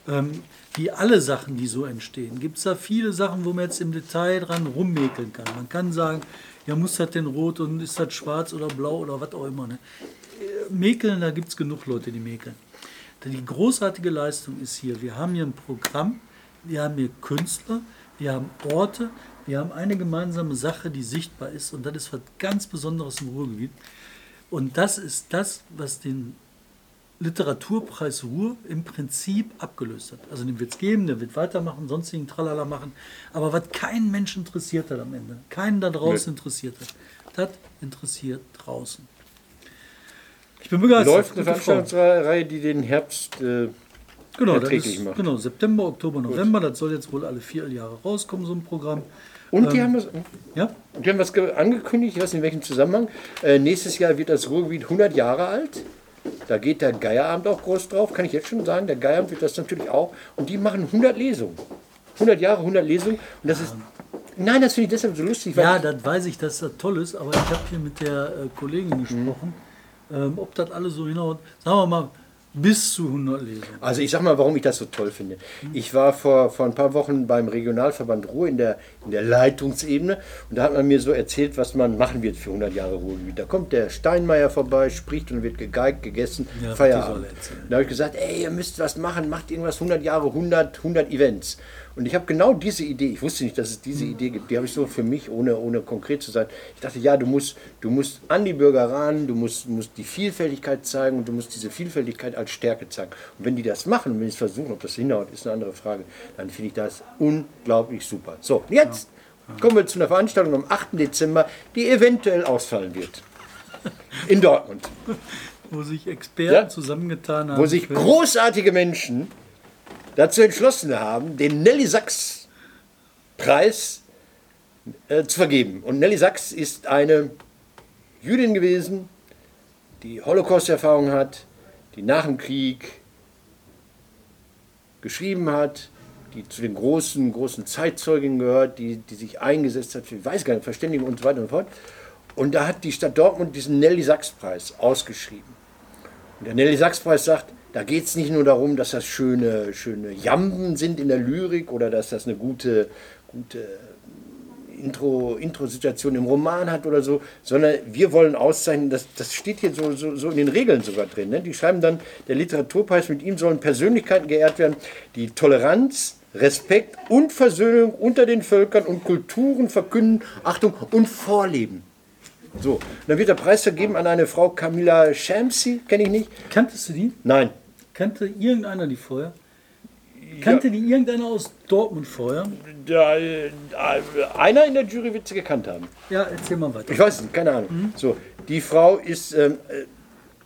Ähm, wie alle Sachen, die so entstehen, gibt es da viele Sachen, wo man jetzt im Detail dran rummäkeln kann. Man kann sagen, ja, muss das denn rot und ist das schwarz oder blau oder was auch immer. Ne? Äh, Mäkeln, da gibt es genug Leute, die mäkeln. Die großartige Leistung ist hier, wir haben hier ein Programm, wir haben hier Künstler, wir haben Orte, wir haben eine gemeinsame Sache, die sichtbar ist und das ist was ganz Besonderes im Ruhrgebiet. Und das ist das, was den Literaturpreis Ruhr im Prinzip abgelöst hat. Also den wird es geben, der wird weitermachen, sonstigen Tralala machen. Aber was keinen Mensch interessiert hat am Ende, keinen da draußen interessiert hat, das interessiert draußen. Ich bin begeistert. Läuft eine. Veranstaltungsreihe, die den Herbst äh, genau, erträglich ist, macht. genau, September, Oktober, November, das soll jetzt wohl alle vier Jahre rauskommen, so ein Programm. Und Ähm. die haben was, Ja, die haben was ge- angekündigt, ich weiß nicht in welchem Zusammenhang. Äh, nächstes Jahr wird das Ruhrgebiet 100 Jahre alt. Da geht der Geierabend auch groß drauf, kann ich jetzt schon sagen. Der Geierabend wird das natürlich auch. Und die machen 100 Lesungen. 100 Jahre, 100 Lesungen. Und das ist. Nein, das finde ich deshalb so lustig, ja, das weiß ich, dass das toll ist, aber ich habe hier mit der äh, Kollegin gesprochen, ähm, ob das alles so hinhaut. Sagen wir mal, bis zu 100 Lesungen. Also ich sag mal, warum ich das so toll finde. Ich war vor, vor ein paar Wochen beim Regionalverband Ruhr in der, in der Leitungsebene und da hat man mir so erzählt, was man machen wird für 100 Jahre Ruhrgebiet. Da kommt der Steinmeier vorbei, spricht und wird gegeigt, gegessen, Ja, Feierabend. er. Da habe ich gesagt, ey, ihr müsst was machen, macht irgendwas 100 Jahre, 100, 100 Events. Und ich habe genau diese Idee, ich wusste nicht, dass es diese Idee gibt, die habe ich so für mich, ohne, ohne konkret zu sein. Ich dachte, ja, du musst, du musst an die Bürger ran, du musst, musst die Vielfältigkeit zeigen und du musst diese Vielfältigkeit als Stärke zeigen. Und wenn die das machen und wenn sie es versuchen, ob das hinhaut, ist eine andere Frage, dann finde ich das unglaublich super. So, jetzt kommen wir zu einer Veranstaltung am 8. Dezember, die eventuell ausfallen wird. In Dortmund. Wo sich Experten Ja. zusammengetan haben. wo sich großartige Menschen dazu entschlossen haben, den Nelly Sachs Preis äh, zu vergeben. Und Nelly Sachs ist eine Jüdin gewesen, die Holocaust-Erfahrung hat, die nach dem Krieg geschrieben hat, die zu den großen, großen Zeitzeugen gehört, die, die sich eingesetzt hat für, weiß Verständigung und so weiter und so fort. Und da hat die Stadt Dortmund diesen Nelly-Sachs-Preis ausgeschrieben. Und der Nelly-Sachs-Preis sagt, da geht es nicht nur darum, dass das schöne, schöne Jamben sind in der Lyrik oder dass das eine gute, gute Intro, Intro-Situation im Roman hat oder so, sondern wir wollen auszeichnen, das, das steht hier so, so, so in den Regeln sogar drin. Ne? Die schreiben dann, der Literaturpreis, mit ihm sollen Persönlichkeiten geehrt werden, die Toleranz, Respekt und Versöhnung unter den Völkern und Kulturen verkünden, Achtung und vorleben. So, und dann wird der Preis vergeben an eine Frau Camilla Shamsi, kenne ich nicht. Kanntest du die? Nein. Kannte irgendeiner die vorher? Kannte die irgendeiner aus Dortmund vorher? Da, äh, einer in der Jury wird sie gekannt haben. Ja, erzähl mal weiter. Ich weiß es nicht, keine Ahnung. So, die Frau ist ähm, äh,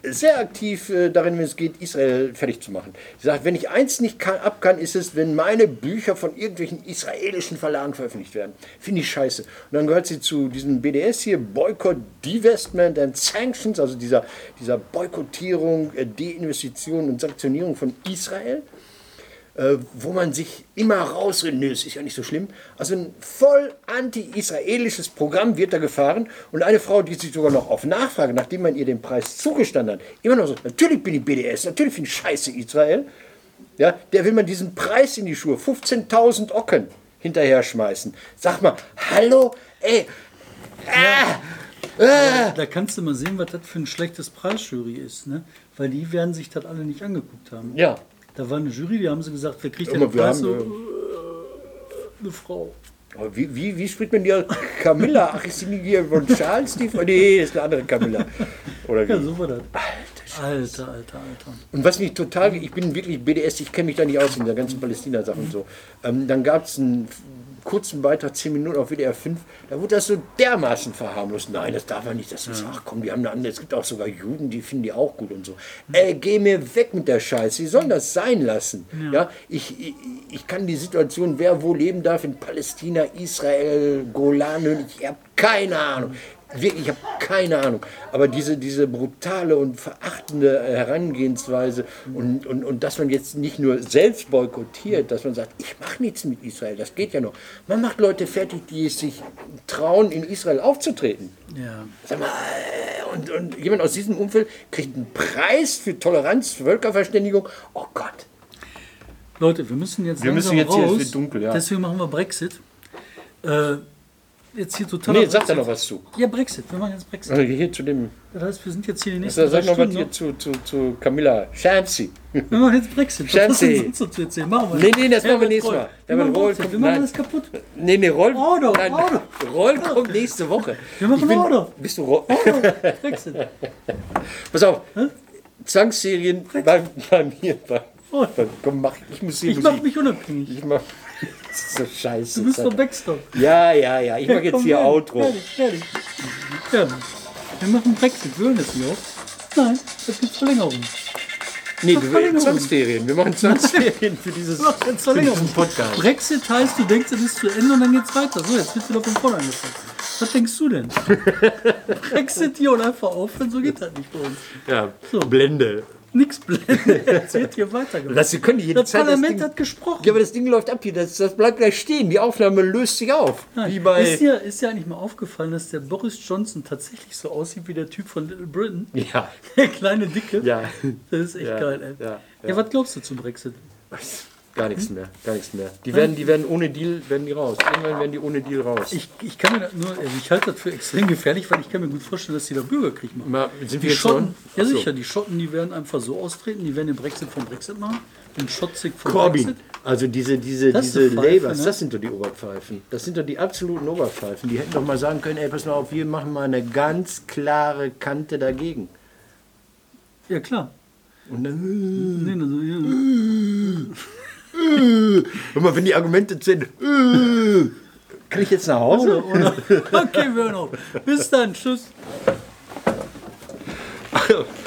sehr aktiv äh, darin, wenn es geht, Israel fertig zu machen. Sie sagt, wenn ich eins nicht kann, ab kann, ist es, wenn meine Bücher von irgendwelchen israelischen Verlagen veröffentlicht werden. Finde ich scheiße. Und dann gehört sie zu diesem BDS hier, Boycott, Divestment and Sanctions, also dieser, dieser Boykottierung, äh, Deinvestition und Sanktionierung von Israel äh, wo man sich immer rausredet, nö, es ist ja nicht so schlimm. Also ein voll anti-israelisches Programm wird da gefahren und eine Frau, die sich sogar noch auf Nachfrage, nachdem man ihr den Preis zugestanden hat, immer noch so, natürlich bin ich BDS, natürlich finde ich scheiße Israel, ja, der will man diesen Preis in die Schuhe, 15.000 Ocken hinterher schmeißen. Sag mal, hallo, ey, Da, da kannst du mal sehen, was das für ein schlechtes Preisjury ist, ne? Weil die werden sich das alle nicht angeguckt haben. ja, Da war eine Jury, die haben sie gesagt, wer kriegt denn Preis? haben, So, äh, eine Frau. Wie, wie, wie spricht man die? Camilla? Ach, ist die nicht hier von Charles? Die? Nee, ist eine andere Camilla. Oder wie? Ja, so war das. Alter, alter, alter. Und was mich total, ich bin wirklich BDS, ich kenne mich da nicht aus in der ganzen Palästina-Sache und so. Ähm, dann gab es einen kurzen Beitrag, 10 Minuten auf WDR 5, da wurde das so dermaßen verharmlost. Nein, das darf man nicht. Das ist, ach komm, die haben eine andere. Es gibt auch sogar Juden, die finden die auch gut und so. Ey, geh mir weg mit der Scheiße. Sie sollen das sein lassen. Ja, ich, ich, ich kann die Situation, wer wo leben darf in Palästina, Israel, Golan, ich habe keine Ahnung. Wirklich, ich habe keine Ahnung. Aber diese, diese brutale und verachtende Herangehensweise und, und, und dass man jetzt nicht nur selbst boykottiert, dass man sagt, ich mache nichts mit Israel, das geht ja noch. Man macht Leute fertig, die es sich trauen, in Israel aufzutreten. Ja. Sag mal, und, und jemand aus diesem Umfeld kriegt einen Preis für Toleranz, für Völkerverständigung. Oh Gott. Leute, wir müssen jetzt Wir langsam müssen jetzt hier, raus. es wird dunkel, ja. Deswegen machen wir Brexit. Äh, jetzt hier total. Nee, sag da noch was zu. Ja, Brexit. Wir machen jetzt Brexit. Also hier zu dem. Das heißt, wir sind jetzt hier die nächsten Also, sag noch was hier zu, zu, zu Camilla. Shamsi. Wir machen jetzt Brexit. Was Shanti. denn sonst zu erzählen? Machen wir. Nee, nee, das machen wir nächstes. Mal. Machen Reul Brexit. kommt- Wir machen nein. das kaputt. Nee, nee, Roll. Order, nein, Order. Roll kommt nächste Woche. Wir machen bin, Order. Bist du Roll? Brexit. Pass auf. Zwangsserien bei, bei mir. Bei, bei, komm, mach, ich muss hier Ich mach Musik. mich unabhängig. Ich mach. Das ist so scheiße. Du bist doch Backstop. Ja, ja, ja. Ich mach jetzt Komm, hier fertig, Outro. Fertig, fertig. Ja, wir machen Brexit. Wir hören das nicht auf. Nein, das gibt Verlängerung. Nee, du Verlängerung. Zwangsferien. Wir machen Zwangsferien für dieses Wir für diesen Podcast. Brexit heißt, du denkst, es ist zu Ende und dann geht's weiter. So, jetzt wird wieder von vorne angefangen. Was denkst du denn? Brexit hier und einfach aufhören, so geht das nicht bei uns. Ja, So. Blende. Nix blenden, jetzt wird hier weitergemacht. Das, können die Das Zeit das Parlament Ding, hat gesprochen. Ja, aber das Ding läuft ab hier. Das, das bleibt gleich stehen. Die Aufnahme löst sich auf. Nein. Wie bei. ist, dir, ist dir eigentlich mal aufgefallen, dass der Boris Johnson tatsächlich so aussieht wie der Typ von Little Britain? ja. Der kleine Dicke. Ja. Das ist echt Ja, geil, ey. ja, Ja, ja. was glaubst du zum Brexit? Gar nichts mehr. Gar nichts mehr. Die werden, die werden ohne Deal werden die raus. Irgendwann werden die ohne Deal raus. Ich, ich kann mir nur, also ich halte das für extrem gefährlich, weil ich kann mir gut vorstellen, dass die da Bürgerkrieg machen. Mal, sind Die wir jetzt Schotten, schon? ja so. sicher, die Schotten, die werden einfach so austreten, die werden den Brexit vom Brexit machen, den Schotzig vom Corbyn. Brexit. Also diese, diese, Das diese Pfeife, Labours, ne? das sind doch die Oberpfeifen. Das sind doch die absoluten Oberpfeifen. Die hätten doch mal sagen können, ey, pass mal auf, wir machen mal eine ganz klare Kante dagegen. Ja klar. Und dann, Nee, also, ja. hör mal, wenn die Argumente sind, kann ich jetzt nach Hause? Oder, oder. Okay, wir hören auf. Bis dann. Tschüss.